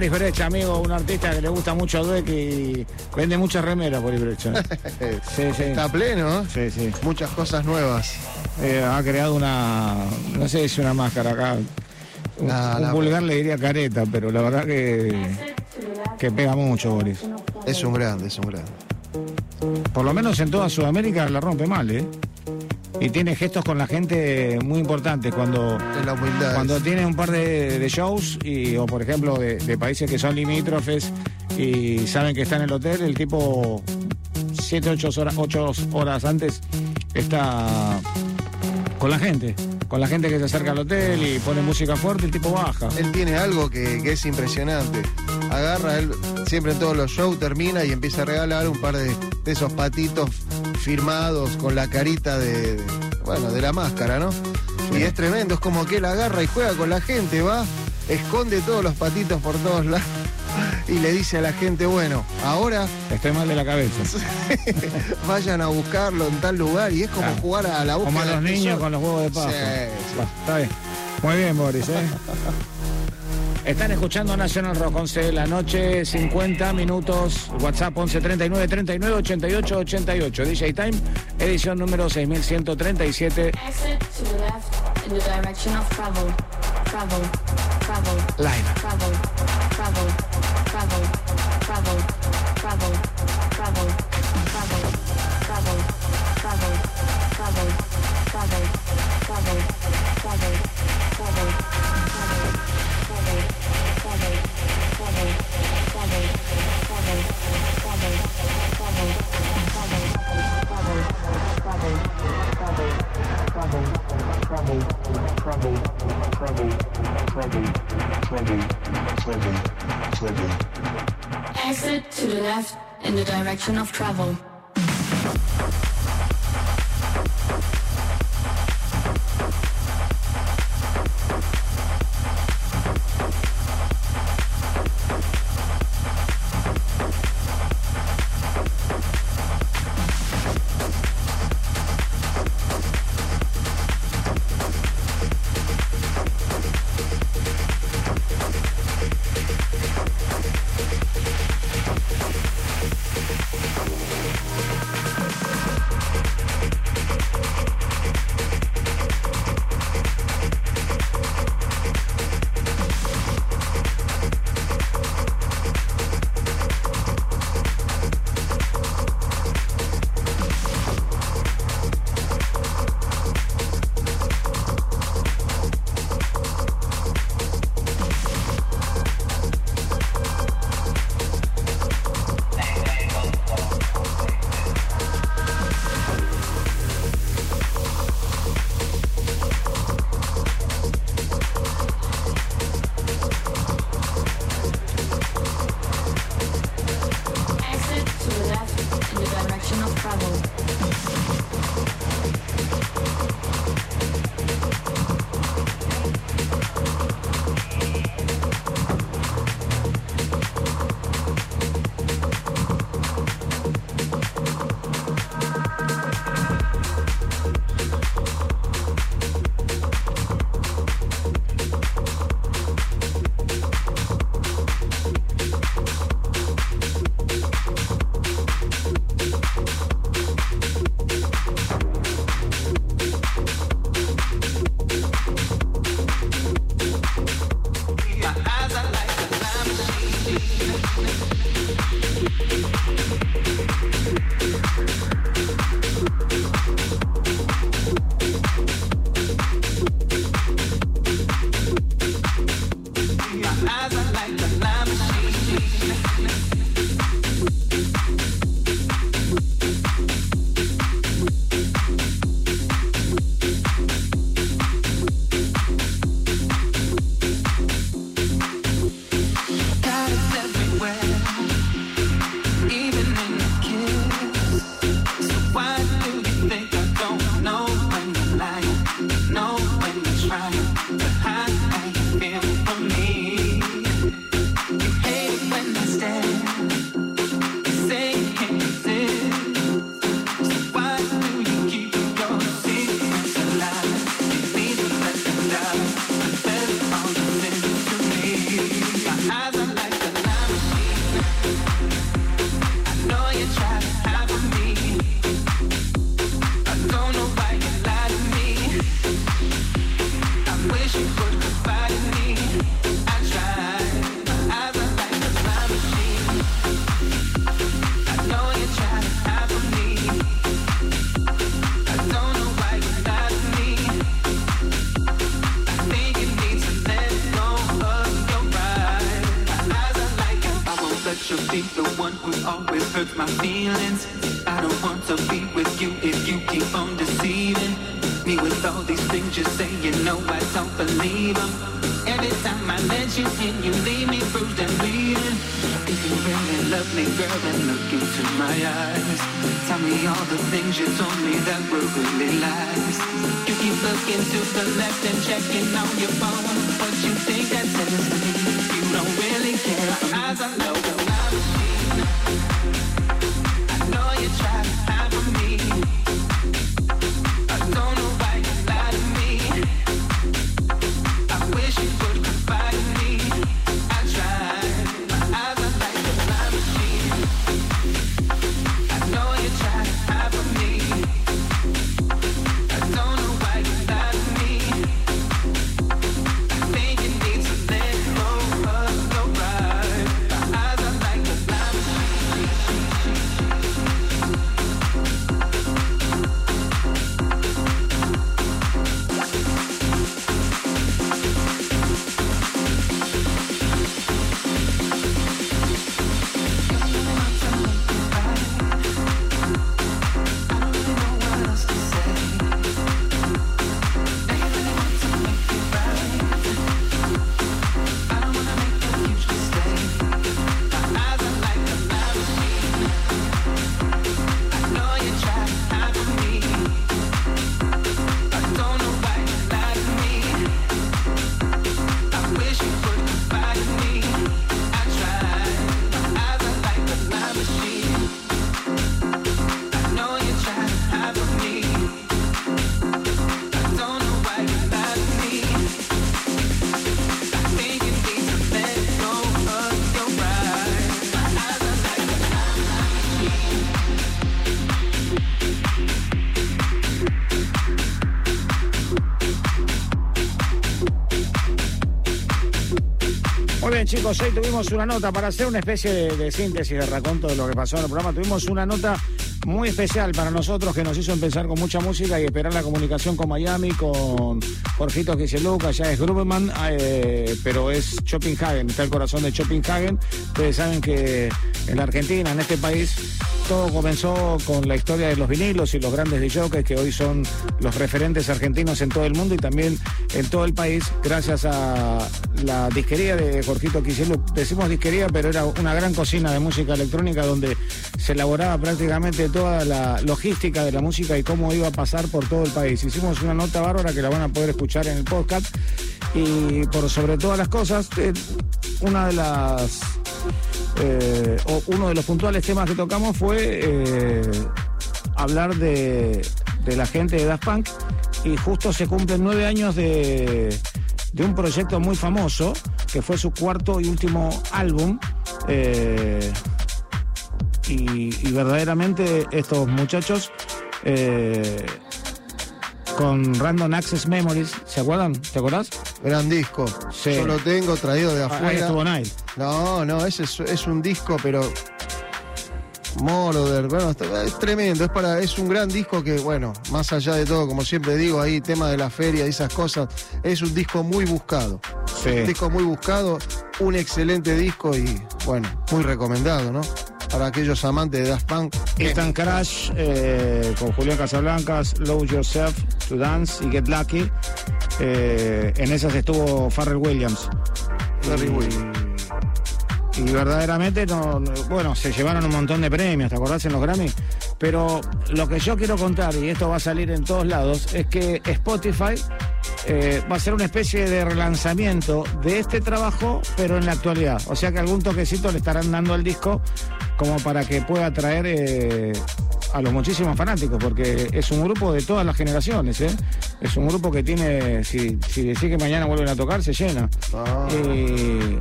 Boris Brecha, amigo, un artista que le gusta mucho a Dweck y vende muchas remeras, Boris Brecha. Sí, sí. Está pleno, ¿eh? Sí, sí. Muchas cosas nuevas. Eh, ha creado una, no sé si una máscara acá. Un, vulgar le diría careta, pero la verdad que, que pega mucho, Boris. Es un grande, es un grande. Por lo menos en toda Sudamérica la rompe mal, ¿eh? Y tiene gestos con la gente muy importantes cuando, la humildad. cuando tiene un par de, de shows y, o por ejemplo de, de países que son limítrofes y saben que está en el hotel, el tipo 7, 8 horas, ocho horas antes está con la gente, con la gente que se acerca al hotel y pone música fuerte, el tipo baja. Él tiene algo que, que es impresionante. Agarra, él siempre en todos los shows termina y empieza a regalar un par de, de esos patitos firmados con la carita de, de- bueno, de la máscara, ¿no? Y es tremendo, es como que él agarra y juega con la gente, va, esconde todos los patitos por todos lados y le dice a la gente, bueno, ahora Estoy mal de la cabeza. vayan a buscarlo en tal lugar y es como jugar a la búsqueda Como a los niños con los huevos de paja. Sí, sí. Está bien. Muy bien, Boris, ¿eh? Están escuchando National Rock 11 de la noche, 50 minutos, WhatsApp 11 39 39 88 88, DJ Time, edición número 6137. Exit Exit to the left in the direction of travel. Chicos, hoy tuvimos una nota para hacer una especie de, síntesis de raconto de lo que pasó en el programa. Tuvimos una nota muy especial para nosotros que nos hizo empezar con mucha música y esperar la comunicación con Miami, con Jorgito Giseluca, ya es Gruberman, eh, pero es Copenhagen, está el corazón de Copenhagen. Ustedes saben que en la Argentina, en este país, todo comenzó con la historia de los vinilos y los grandes DJs que hoy son los referentes argentinos en todo el mundo y también en todo el país, gracias a la disquería de Jorgito Quiselu. Decimos disquería, pero era una gran cocina de música electrónica donde se elaboraba prácticamente toda la logística de la música y cómo iba a pasar por todo el país. Hicimos una nota bárbara que la van a poder escuchar en el podcast y por sobre todas las cosas, eh, una de las eh, o uno de los puntuales temas que tocamos fue eh, hablar de, de la gente de Daft Punk y justo se cumplen nueve años de, de un proyecto muy famoso que fue su cuarto y último álbum. Y, y verdaderamente estos muchachos eh, con Random Access Memories, ¿se acuerdan? ¿Te acordás? Gran disco. Sí. Yo lo tengo traído de Ah, afuera. ahí estuvo Nile. No, no, ese es, es un disco, pero. Moroder, bueno, es tremendo, es para, es un gran disco que, bueno, más allá de todo, como siempre digo, ahí tema de la feria y esas cosas, es un disco muy buscado. Sí. Un disco muy buscado, un excelente disco y, bueno, muy recomendado, ¿no? Para aquellos amantes de Daft Punk. Instant Crash eh, con Julián Casablancas, Love Yourself to Dance y Get Lucky. Eh, en esas estuvo Farrell Williams. Farrell y, Williams. y verdaderamente, no, no- bueno, se llevaron un montón de premios, ¿te acordás en los Grammy? Pero lo que yo quiero contar, y esto va a salir en todos lados, es que Spotify eh, va a ser una especie de relanzamiento de este trabajo, pero en la actualidad. O sea que algún toquecito le estarán dando al disco como para que pueda atraer eh, a los muchísimos fanáticos, porque es un grupo de todas las generaciones, ¿eh? Es un grupo que tiene, si, si decís que mañana vuelven a tocar, se llena. Ah. Y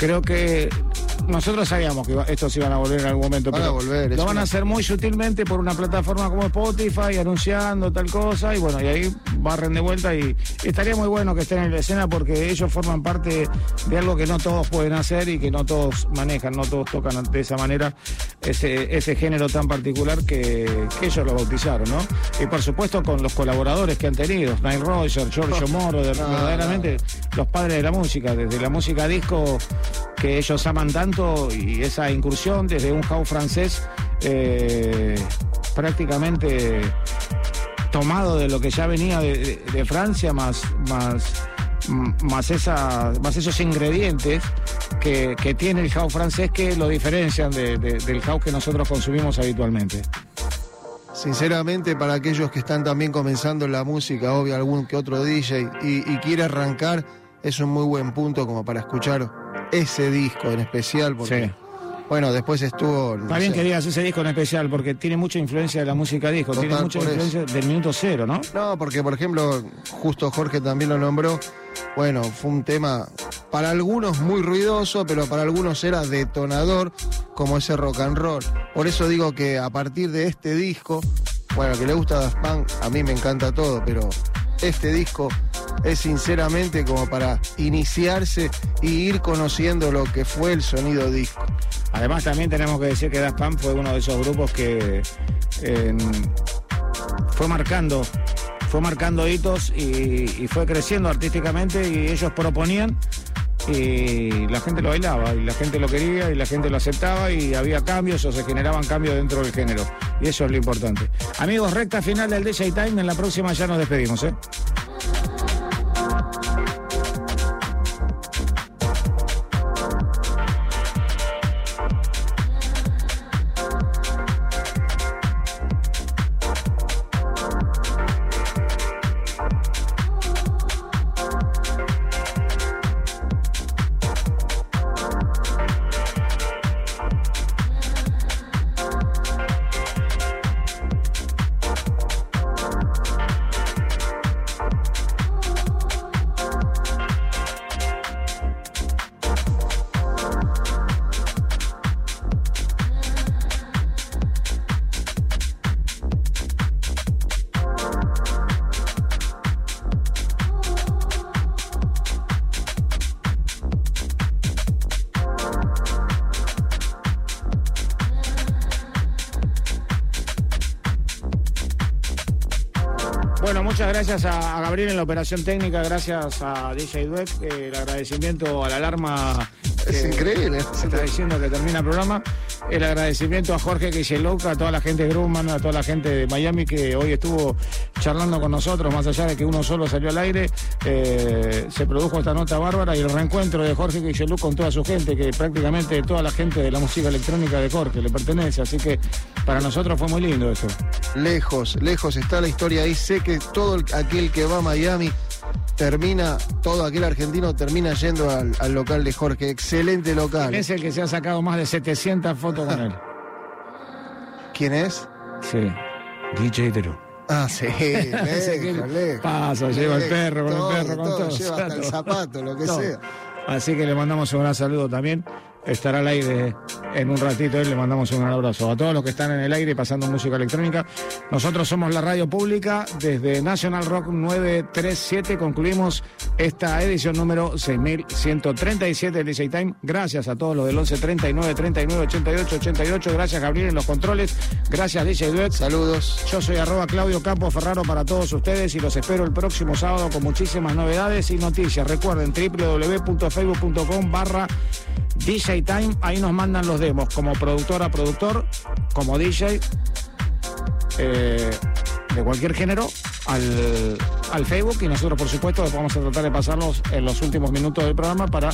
creo que nosotros sabíamos que estos iban a volver en algún momento, Van a pero volver, es lo van una- a hacer muy sutilmente por una plataforma como Spotify, anunciando tal cosa, y bueno, y ahí barren de vuelta y, estaría muy bueno que estén en la escena porque ellos forman parte de algo que no todos pueden hacer y que no todos manejan, no todos tocan de esa manera. ese, ese género tan particular que, que ellos lo bautizaron, ¿no? Y por supuesto con los colaboradores que han tenido, Nile Rodgers, Giorgio Moro, No, verdaderamente los padres de la música, desde la música disco que ellos aman tanto y esa incursión desde un house francés eh, prácticamente tomado de lo que ya venía de, Francia, más, más, más, esos ingredientes que, tiene el house francés que lo diferencian de- de- del house que nosotros consumimos habitualmente. Sinceramente, para aquellos que están también comenzando en la música, obvio, algún que otro DJ, y, y quiere arrancar, es un muy buen punto como para escuchar ese disco en especial, porque, Sí. bueno, después estuvo... no Está bien sé, que digas ese disco en especial porque tiene mucha influencia de la música disco, tiene mucha influencia del minuto cero, ¿no? No, porque por ejemplo, justo Jorge también lo nombró. Bueno, fue un tema para algunos muy ruidoso, pero para algunos era detonador, como ese rock and roll. Por eso digo que a partir de este disco, bueno, que le gusta Daft Punk, a mí me encanta todo, pero este disco es sinceramente como para iniciarse y ir conociendo lo que fue el sonido disco. Además también tenemos que decir que Daft Punk fue uno de esos grupos que fue marcando, fue marcando hitos y, y fue creciendo artísticamente y ellos proponían y la gente lo bailaba y la gente lo quería y la gente lo aceptaba y había cambios o se generaban cambios dentro del género y eso es lo importante. Amigos, recta final del DJ Time, en la próxima ya nos despedimos, ¿eh? Gracias a, a Gabriel en la operación técnica, gracias a DJ Dweck, eh, el agradecimiento a la alarma. Es increíble. Se está diciendo que termina el programa. El agradecimiento a Jorge Quiseloca, a toda la gente de Grumman, a toda la gente de Miami que hoy estuvo charlando con nosotros, más allá de que uno solo salió al aire. eh, se produjo esta nota bárbara y el reencuentro de Jorge Quiseluc con toda su gente, que prácticamente toda la gente de la música electrónica de Jorge le pertenece. Así que para nosotros fue muy lindo esto. Lejos, lejos está la historia ahí. Sé que todo el- aquel que va a Miami termina, todo aquel argentino termina yendo al, al local de Jorge. Excelente local. Es el que se ha sacado más de 700 fotos con él. ¿Quién es? Sí, DJ Drew. Ah, sí, lejos, lejos. Pasa, lleva el perro, con el perro, con todo, todo. Lleva hasta el zapato, lo que sea. Así que le mandamos un gran saludo también. Estará al aire en un ratito, él le mandamos un gran abrazo a todos los que están en el aire pasando música electrónica. Nosotros somos la radio pública desde National Rock 937. Concluimos esta edición número 6137 del DJ Time. Gracias a todos los del 11 39 39 88 88. Gracias Gabriel en los controles. Gracias DJ Duet. Saludos. Yo soy arroba Claudio Campos Ferraro para todos ustedes y los espero el próximo sábado con muchísimas novedades y noticias. Recuerden www.facebook.com barra DJ Time. Ahí nos mandan los demos como productor a productor, como DJ. eh, de cualquier género al, al Facebook y nosotros por supuesto vamos a tratar de pasarlos en los últimos minutos del programa para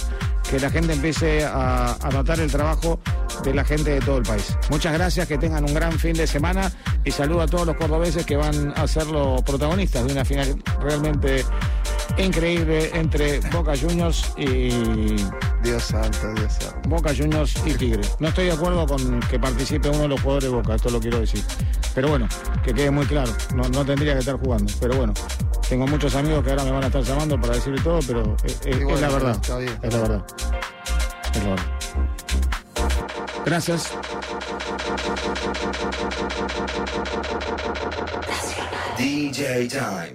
que la gente empiece a, a notar el trabajo de la gente de todo el país. Muchas gracias, que tengan un gran fin de semana y saludo a todos los cordobeses que van a ser los protagonistas de una final realmente increíble entre Boca Juniors y Dios santo, Dios santo. Boca Juniors y Tigre. No estoy de acuerdo con que participe uno de los jugadores de Boca, esto lo quiero decir. Pero bueno, que quede muy claro, no, no tendría que estar jugando. Pero bueno, tengo muchos amigos que ahora me van a estar llamando para decirle todo, pero es, la verdad. está bien. Es la verdad. Es la verdad. Gracias. DJ Time.